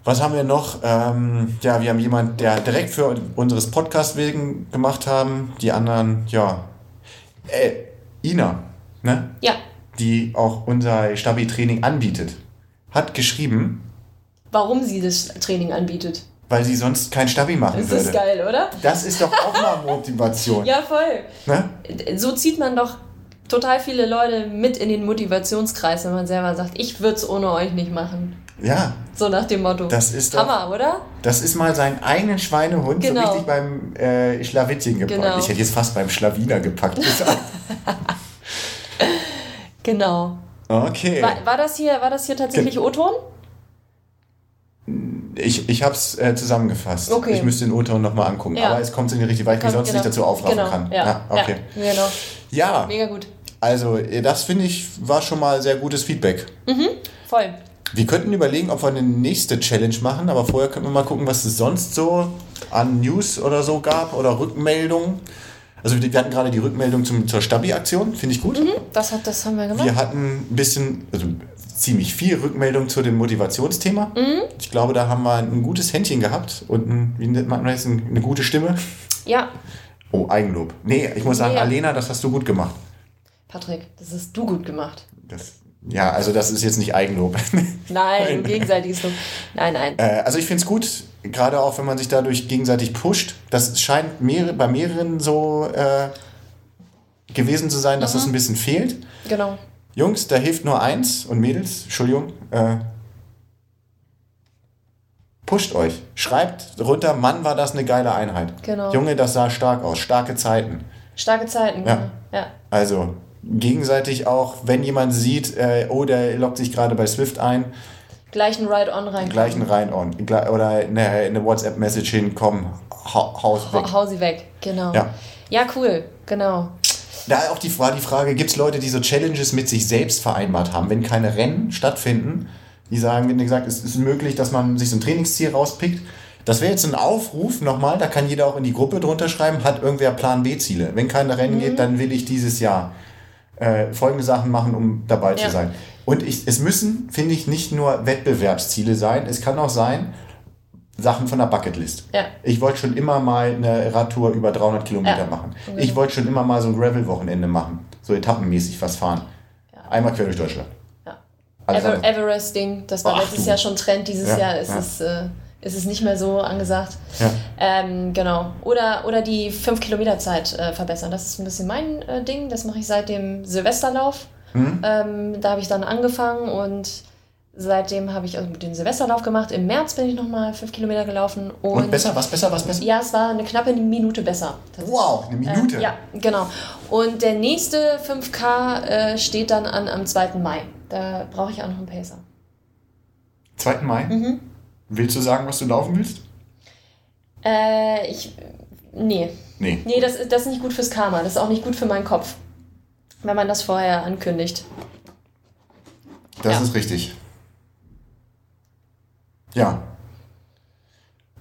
Was haben wir noch? Ähm, ja, wir haben jemanden, der direkt für unseres Podcast wegen gemacht haben. Die anderen, ja. Äh, Ina, ne? Ja, die auch unser Stabi-Training anbietet, hat geschrieben, warum sie das Training anbietet. weil sie sonst kein Stabi machen Das würde. ist geil, oder? Das ist doch auch mal Motivation. <laughs> Ja, voll. Ne? So zieht man doch total viele Leute mit in den Motivationskreis, wenn man selber sagt, ich würde es ohne euch nicht machen. ja, So nach dem Motto. das ist doch, Hammer, oder? das ist mal seinen eigenen Schweinehund Genau. so richtig beim äh, Schlawittchen gepackt. Genau. Ich hätte jetzt fast beim Schlawiner gepackt. <laughs> gesagt. Genau. okay. War, war, das hier, war das hier tatsächlich O-Ton? Ich, ich habe es äh, zusammengefasst. Okay. Ich müsste den O-Ton nochmal angucken. Ja. Aber es kommt in die richtige, weil ich mich sonst genau. nicht dazu aufraffen genau. kann. Ja, okay. ja, genau. Ja, Mega gut. also äh, das finde ich war schon mal sehr gutes Feedback. Voll. Wir könnten überlegen, ob wir eine nächste Challenge machen, aber vorher können wir mal gucken, was es sonst so an News oder so gab oder Rückmeldungen. Also wir hatten gerade die Rückmeldung zum, zur Stabi-Aktion, finde ich gut. Das, hat, das haben wir gemacht. Wir hatten ein bisschen, also ziemlich viel Rückmeldung zu dem Motivationsthema. Mhm. Ich glaube, da haben wir ein gutes Händchen gehabt und ein, wie nennt man das, eine gute Stimme. Ja, Oh, Eigenlob. Nee, ich muss sagen, Nee. Alena, das hast du gut gemacht. Patrick, das hast du gut gemacht. Das, ja, also das ist jetzt nicht Eigenlob. <laughs> Nein, gegenseitiges Lob. Nein, nein. Äh, also ich finde es gut, gerade auch wenn man sich dadurch gegenseitig pusht. Das scheint mehrere, bei mehreren so äh, gewesen zu sein, dass das ein bisschen fehlt. Genau. Jungs, da hilft nur eins und Mädels, Entschuldigung, äh, pusht euch. Schreibt runter, Mann, war das eine geile Einheit. Genau. Junge, das sah stark aus, starke Zeiten. Starke Zeiten. Ja. genau. ja. Also gegenseitig auch, wenn jemand sieht, äh, oh, der loggt sich gerade bei Swift ein, Gleich ein Ride-On rein. gleich ein rein on Gle- oder eine, eine WhatsApp-Message hin, komm, hau, haus weg. Ha hau sie weg. Genau. Ja. ja, cool. Genau. Da auch die, war die Frage, gibt es Leute, die so Challenges mit sich selbst vereinbart haben, wenn keine Rennen stattfinden, die sagen, wenn gesagt, es ist möglich, dass man sich so ein Trainingsziel rauspickt. Das wäre jetzt ein Aufruf nochmal, da kann jeder auch in die Gruppe drunter schreiben, hat irgendwer Plan B-Ziele. Wenn keine Rennen geht, dann will ich dieses Jahr äh, folgende Sachen machen, um dabei Ja. zu sein. Und ich, es müssen, finde ich, nicht nur Wettbewerbsziele sein, es kann auch sein, Sachen von der Bucketlist. Ja. Ich wollte schon immer mal eine Radtour über 300 Kilometer Ja. machen. Ich wollte schon immer mal so ein Gravel-Wochenende machen. So etappenmäßig was fahren. Einmal quer durch Deutschland. Ja. Alles Ever. Everesting, das war Ach, letztes du. Jahr schon Trend, dieses Ja, Jahr ist, ja. es, äh, ist es nicht mehr so angesagt. Ja. Ähm, genau. Oder, oder die 5-Kilometer-Zeit äh, verbessern. Das ist ein bisschen mein äh, Ding. Das mache ich seit dem Silvesterlauf. Mhm. Ähm, da habe ich dann angefangen und seitdem habe ich also den Silvesterlauf gemacht. Im März bin ich nochmal 5 Kilometer gelaufen. Und, Und besser, was besser, was besser? Ja, es war eine knappe Minute besser. Wow, eine Minute. Ähm, ja, genau. Und der nächste 5K äh, steht dann an am 2. Mai. Da brauche ich auch noch einen Pacer. 2. Mai. Mhm. Willst du sagen, was du laufen willst? Äh, ich. Nee. Nee. Nee, das, ist- das ist nicht gut fürs Karma. Das ist auch nicht gut für meinen Kopf. Wenn man das vorher ankündigt. Das ja. ist richtig. Ja.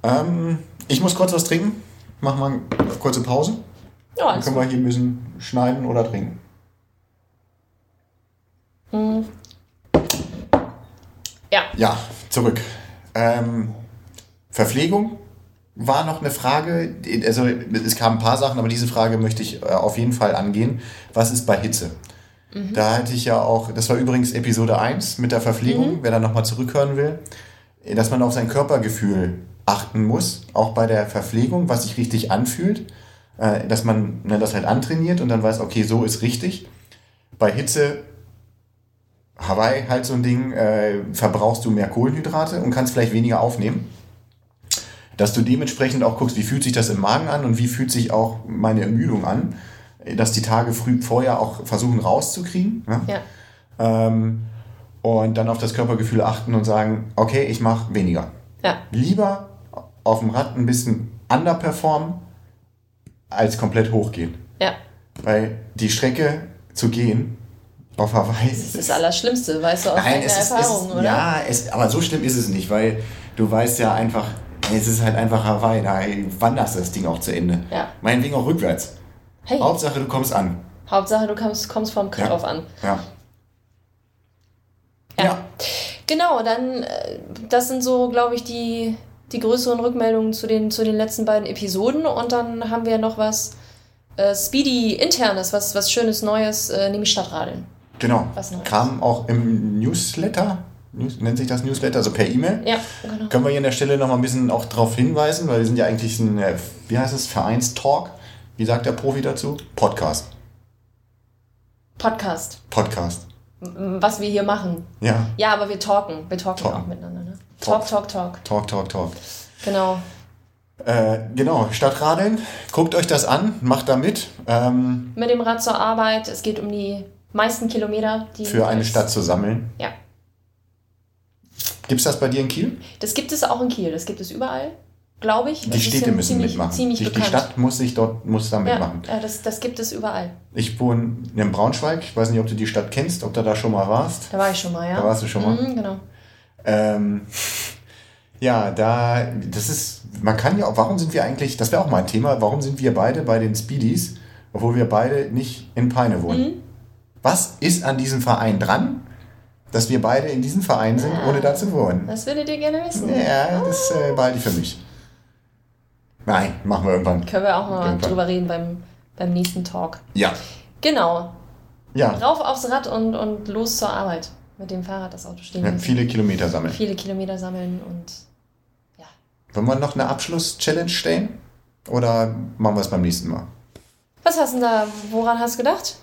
Ähm, ich muss kurz was trinken. Machen wir eine kurze Pause. Ja, Dann können wir hier ein bisschen schneiden oder trinken. Ja, Ja, zurück. Ähm, Verpflegung war noch eine Frage. Also es kamen ein paar Sachen, aber diese Frage möchte ich äh, auf jeden Fall angehen. Was ist bei Hitze? Da hatte ich ja auch, das war übrigens Episode 1 mit der Verpflegung, wer da nochmal zurückhören will, dass man auf sein Körpergefühl achten muss, auch bei der Verpflegung, was sich richtig anfühlt, äh, dass man ne, das halt antrainiert und dann weiß, okay, so ist richtig. Bei Hitze Hawaii halt so ein Ding, äh, verbrauchst du mehr Kohlenhydrate und kannst vielleicht weniger aufnehmen. Dass du dementsprechend auch guckst, wie fühlt sich das im Magen an und wie fühlt sich auch meine Ermüdung an. Dass die Tage früh vorher auch versuchen rauszukriegen. Ne? ja, Ähm, und dann auf das Körpergefühl achten und sagen, okay, ich mache weniger. ja, Lieber auf dem Rad ein bisschen underperformen, als komplett hochgehen. ja. Weil die Strecke zu gehen auf Hawaii Das ist das Allerschlimmste, weißt du, aus Nein, es ist, Erfahrung, es ist oder? ja, es, aber so schlimm ist es nicht, weil du weißt ja einfach, es ist halt einfach Hawaii, da wanderst du das Ding auch zu Ende. Ja. Meinetwegen auch rückwärts. Hey, Hauptsache, du kommst an. Hauptsache, du kommst, kommst vom Cut-Off an. Ja. Ja. Ja. Genau, dann, äh, das sind so, glaube ich, die, die größeren Rückmeldungen zu den, zu den letzten beiden Episoden. Und dann haben wir noch was äh, Speedy internes, was, was Schönes Neues, äh, nämlich Stadtradeln. Genau. Was Neues. Kam auch im Newsletter, News, nennt sich das Newsletter, also per E-Mail. Ja, genau. Können wir hier an der Stelle noch mal ein bisschen auch darauf hinweisen, weil wir sind ja eigentlich ein, äh, wie heißt es, Vereinstalk. Wie sagt der Profi dazu? Podcast. Podcast, Podcast. Was wir hier machen. Ja. Ja, aber wir talken. Wir talken, Talken. auch miteinander. Ne? Talk. Talk, talk, talk. Talk, talk. Genau. Äh, genau, Stadtradeln. Guckt euch das an, macht da mit. Ähm, Mit dem Rad zur Arbeit. Es geht um die meisten Kilometer, die. für eine Stadt zu sammeln. Ja. Gibt es das bei dir in Kiel? Das gibt es auch in Kiel. Das gibt es überall, glaube ich. Die Städte ja müssen ziemlich, mitmachen. Ziemlich die, die. Stadt muss sich dort muss da ja, mitmachen. ja das, das gibt es überall. Ich wohne in Braunschweig. Ich weiß nicht, ob du die Stadt kennst, ob du da schon mal warst. Da war ich schon mal, ja. Da warst du schon mal? Mhm, genau. Ähm, ja, da, das ist, man kann ja auch, warum sind wir eigentlich, das wäre auch mal ein Thema, warum sind wir beide bei den Speedies, obwohl wir beide nicht in Peine wohnen? Mhm. Was ist an diesem Verein dran, dass wir beide in diesem Verein sind, ohne da zu wohnen? Das würdet ihr gerne wissen. Ja, das äh, behalte ich für mich. Nein, machen wir irgendwann. Können wir auch mal Irgendwann. drüber reden beim, beim nächsten Talk. Ja. Genau. Ja, Rauf aufs Rad und, und los zur Arbeit. Mit dem Fahrrad das Auto stehen ja viele Kilometer sammeln. viele Kilometer sammeln und ja. Wollen wir noch eine Abschluss-Challenge stellen? Oder machen wir es beim nächsten Mal? Was hast du da, woran hast du gedacht?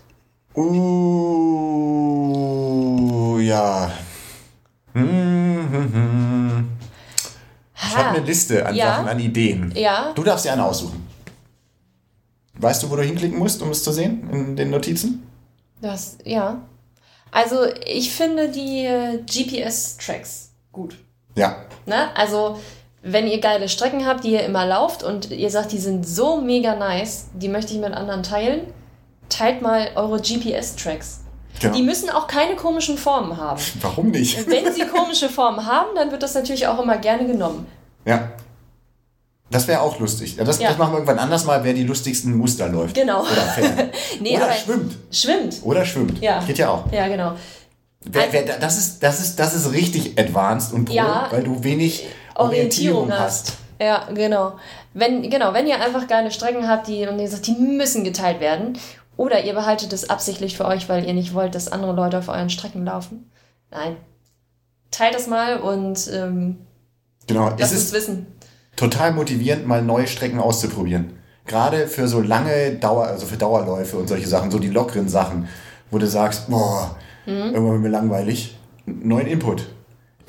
Uh, ja. Hm, hm, hm. Ich habe eine Liste an Ja. Sachen, an Ideen. Ja, Du darfst dir eine aussuchen. Weißt du, wo du hinklicken musst, um es zu sehen in den Notizen? das, ja. Also ich finde die äh, GPS-Tracks gut. Ja. Ne? Also, wenn ihr geile Strecken habt, die ihr immer lauft und ihr sagt, die sind so mega nice, die möchte ich mit anderen teilen, teilt mal eure GPS-Tracks. Genau. Die müssen auch keine komischen Formen haben. Warum nicht? Wenn sie komische Formen haben, dann wird das natürlich auch immer gerne genommen. Ja. Das wäre auch lustig. Ja, das, Ja. das machen wir irgendwann anders mal, wer die lustigsten Muster läuft. Genau. Oder. <laughs> Nee, Oder schwimmt. schwimmt. Oder schwimmt. Ja. Geht ja auch. Ja, genau. Wer, wer, das, ist, das, ist, das ist richtig advanced und pro, Ja. weil du wenig Orientierung, hast. Ja, genau. Wenn, genau, wenn ihr einfach geile Strecken habt, die, und ihr sagt, die müssen geteilt werden, oder ihr behaltet es absichtlich für euch, weil ihr nicht wollt, dass andere Leute auf euren Strecken laufen. Nein. Teilt das mal und ähm, Genau. Es lasst ist, wissen. total motivierend, mal neue Strecken auszuprobieren. Gerade für so lange Dauer, also für Dauerläufe und solche Sachen, so die lockeren Sachen, wo du sagst, boah, Mhm. irgendwann wird mir langweilig. Neuen Input.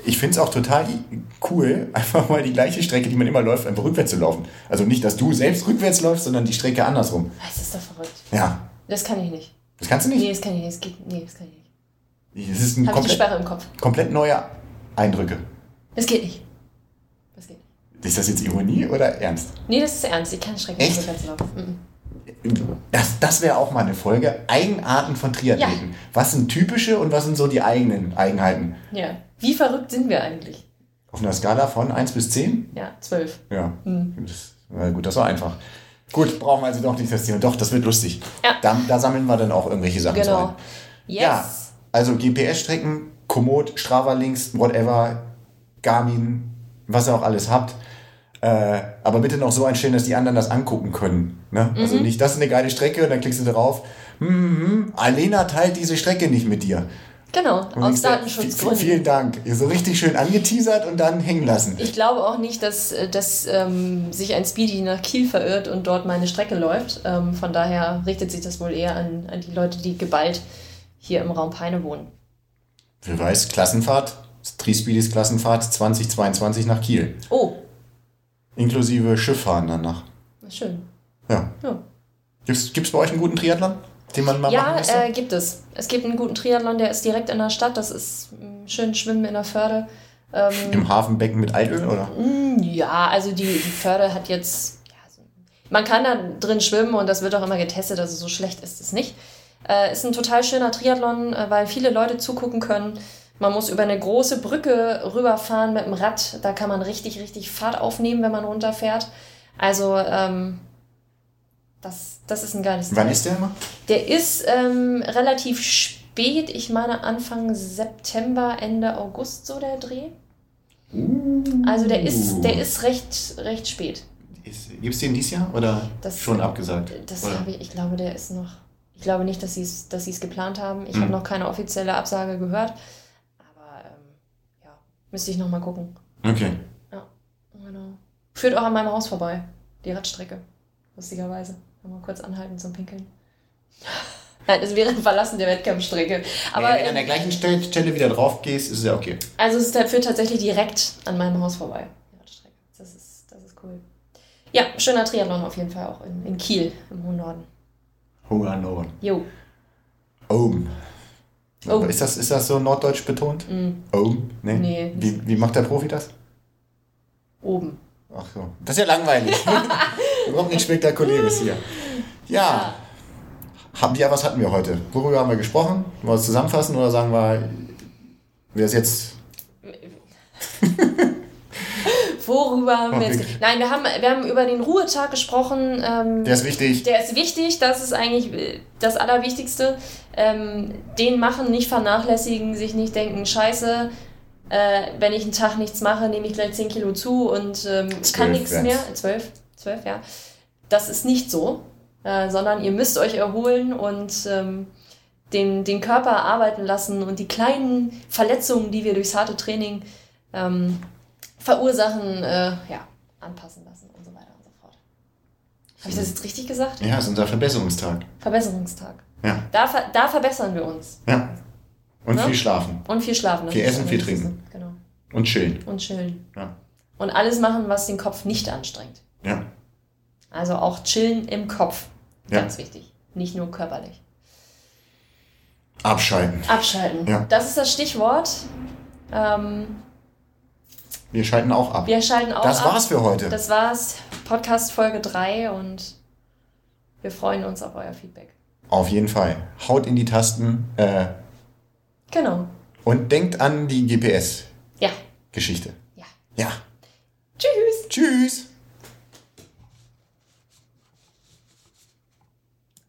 Ich finde es auch total cool, <laughs> einfach mal die gleiche Strecke, die man immer läuft, einfach rückwärts zu laufen. Also nicht, dass du selbst rückwärts läufst, sondern die Strecke andersrum. Das ist doch verrückt. Ja, Das kann ich nicht. das kannst du Nee, nicht. das kann ich nicht. Das geht, nee, das kann ich nicht. Das ist ein Habe ich die komplett, Sperre im Kopf. komplett neue Eindrücke. Das geht nicht. Ist das jetzt Ironie oder ernst? Nee, das ist ernst. Ich kann Strecken Echt? laufen. Mhm. Das, das wäre auch mal eine Folge. Eigenarten von Triathleten. Was sind typische und was sind so die eigenen Eigenheiten? Ja. Wie verrückt sind wir eigentlich? Auf einer Skala von 1 bis 10? Ja, 12. Ja. Das, na gut, das war einfach. Gut, brauchen wir also doch nicht das Thema. Doch, das wird lustig. Ja. Da, da sammeln wir dann auch irgendwelche Sachen so Genau. ein. Yes. Ja, also GPS-Strecken, Komoot, Strava Links, whatever, Garmin, was ihr auch alles habt. Äh, aber bitte noch so einstellen, dass die anderen das angucken können. Ne? Mhm. Also nicht, das ist eine geile Strecke und dann klickst du drauf. Hm, hm, Alena teilt diese Strecke nicht mit dir. Genau, Und aus Datenschutzgründen. Vielen Dank. Ihr so richtig schön angeteasert und dann hängen lassen. Ich glaube auch nicht, dass, äh, dass ähm, sich ein Speedy nach Kiel verirrt und dort meine Strecke läuft. Ähm, von daher richtet sich das wohl eher an, an die Leute, die geballt hier im Raum Peine wohnen. Wer weiß, Klassenfahrt, Tri-Speedies Klassenfahrt 2022 nach Kiel. Oh, Inklusive Schifffahren danach. na schön. Ja. Ja, Gibt's, gibt's bei euch einen guten Triathlon, den man mal machen ja müsste? äh, gibt es. Es gibt einen guten Triathlon, der ist direkt in der Stadt. Das ist mm, schön Schwimmen in der Förde. Ähm, Im Hafenbecken mit Altöl, oder? Mm, Ja, also die, die Förde hat jetzt. Ja, man kann da drin schwimmen und das wird auch immer getestet, also so schlecht ist es nicht. Äh, ist ein total schöner Triathlon, äh, weil viele Leute zugucken können. Man muss über eine große Brücke rüberfahren mit dem Rad. Da kann man richtig, richtig Fahrt aufnehmen, wenn man runterfährt. Also, ähm, das, das ist ein geiles Wann Teil. ist der immer? Der ist ähm, relativ spät, ich meine Anfang September, Ende August so der Dreh. Also der ist, der ist recht, recht spät. Gibt es den dieses Jahr oder Das- schon abgesagt? Das habe ich, ich glaube, der ist noch. Ich glaube nicht, dass sie es dass sie's geplant haben. Ich Mhm. habe noch keine offizielle Absage gehört. Ja, müsste ich noch mal gucken. Okay. Genau. Führt auch an meinem Haus vorbei, die Radstrecke. Lustigerweise. Mal kurz anhalten zum Pinkeln. <laughs> Nein, es wäre ein Verlassen der Wettkampfstrecke. Aber wenn du an ähm, der gleichen Stelle wieder drauf gehst, ist es ja okay. Also es ist- führt tatsächlich direkt an meinem Haus vorbei, die Radstrecke. Das ist, das ist cool. Ja, schöner Triathlon auf jeden Fall auch in, in Kiel im hohen Norden. Hunger Norden. Jo. Oben. Oben. Ist, das, ist das so norddeutsch betont? Mm, Oben? Nee. Nee. Wie, wie macht der Profi das? oben. Ach so. Das ist ja langweilig. <laughs> Wir brauchen nichts Spektakuläres hier. Ja. Haben, ja, was hatten wir heute? Worüber haben wir gesprochen? Wollen wir es zusammenfassen oder sagen wir, wer ist jetzt. <laughs> Worüber haben wir jetzt... Nein, wir haben, wir haben über den Ruhetag gesprochen. Ähm, Der ist wichtig. Der ist wichtig, das ist eigentlich äh, das Allerwichtigste. Ähm, den machen, nicht vernachlässigen, sich nicht denken, scheiße, äh, wenn ich einen Tag nichts mache, nehme ich gleich 10 Kilo zu und ähm, kann nichts mehr. 12, 12, ja. Das ist nicht so, äh, sondern ihr müsst euch erholen und ähm, den, den Körper arbeiten lassen und die kleinen Verletzungen, die wir durchs harte Training ähm, verursachen, äh, ja, anpassen lassen und so weiter und so fort. Habe ich das jetzt richtig gesagt? Ja, ist unser Verbesserungstag. Verbesserungstag. Ja. Da, ver da verbessern wir uns. Ja. Und Ne? viel schlafen. Und viel schlafen. Viel essen, viel trinken. Genau. Und chillen. Und chillen. Ja. Und alles machen, was den Kopf nicht anstrengt. Ja. Also auch chillen im Kopf. Ja. Ganz wichtig. Nicht nur körperlich. Abschalten. Abschalten. Ja. Das ist das Stichwort. Ähm, Wir schalten auch ab. wir schalten auch Das ab. war's für heute. Das war's. Podcast Folge 3 und wir freuen uns auf euer Feedback. Auf jeden Fall. Haut in die Tasten äh, Genau. und denkt an die GPS-Geschichte. Ja. Ja. Ja. Tschüss. Tschüss.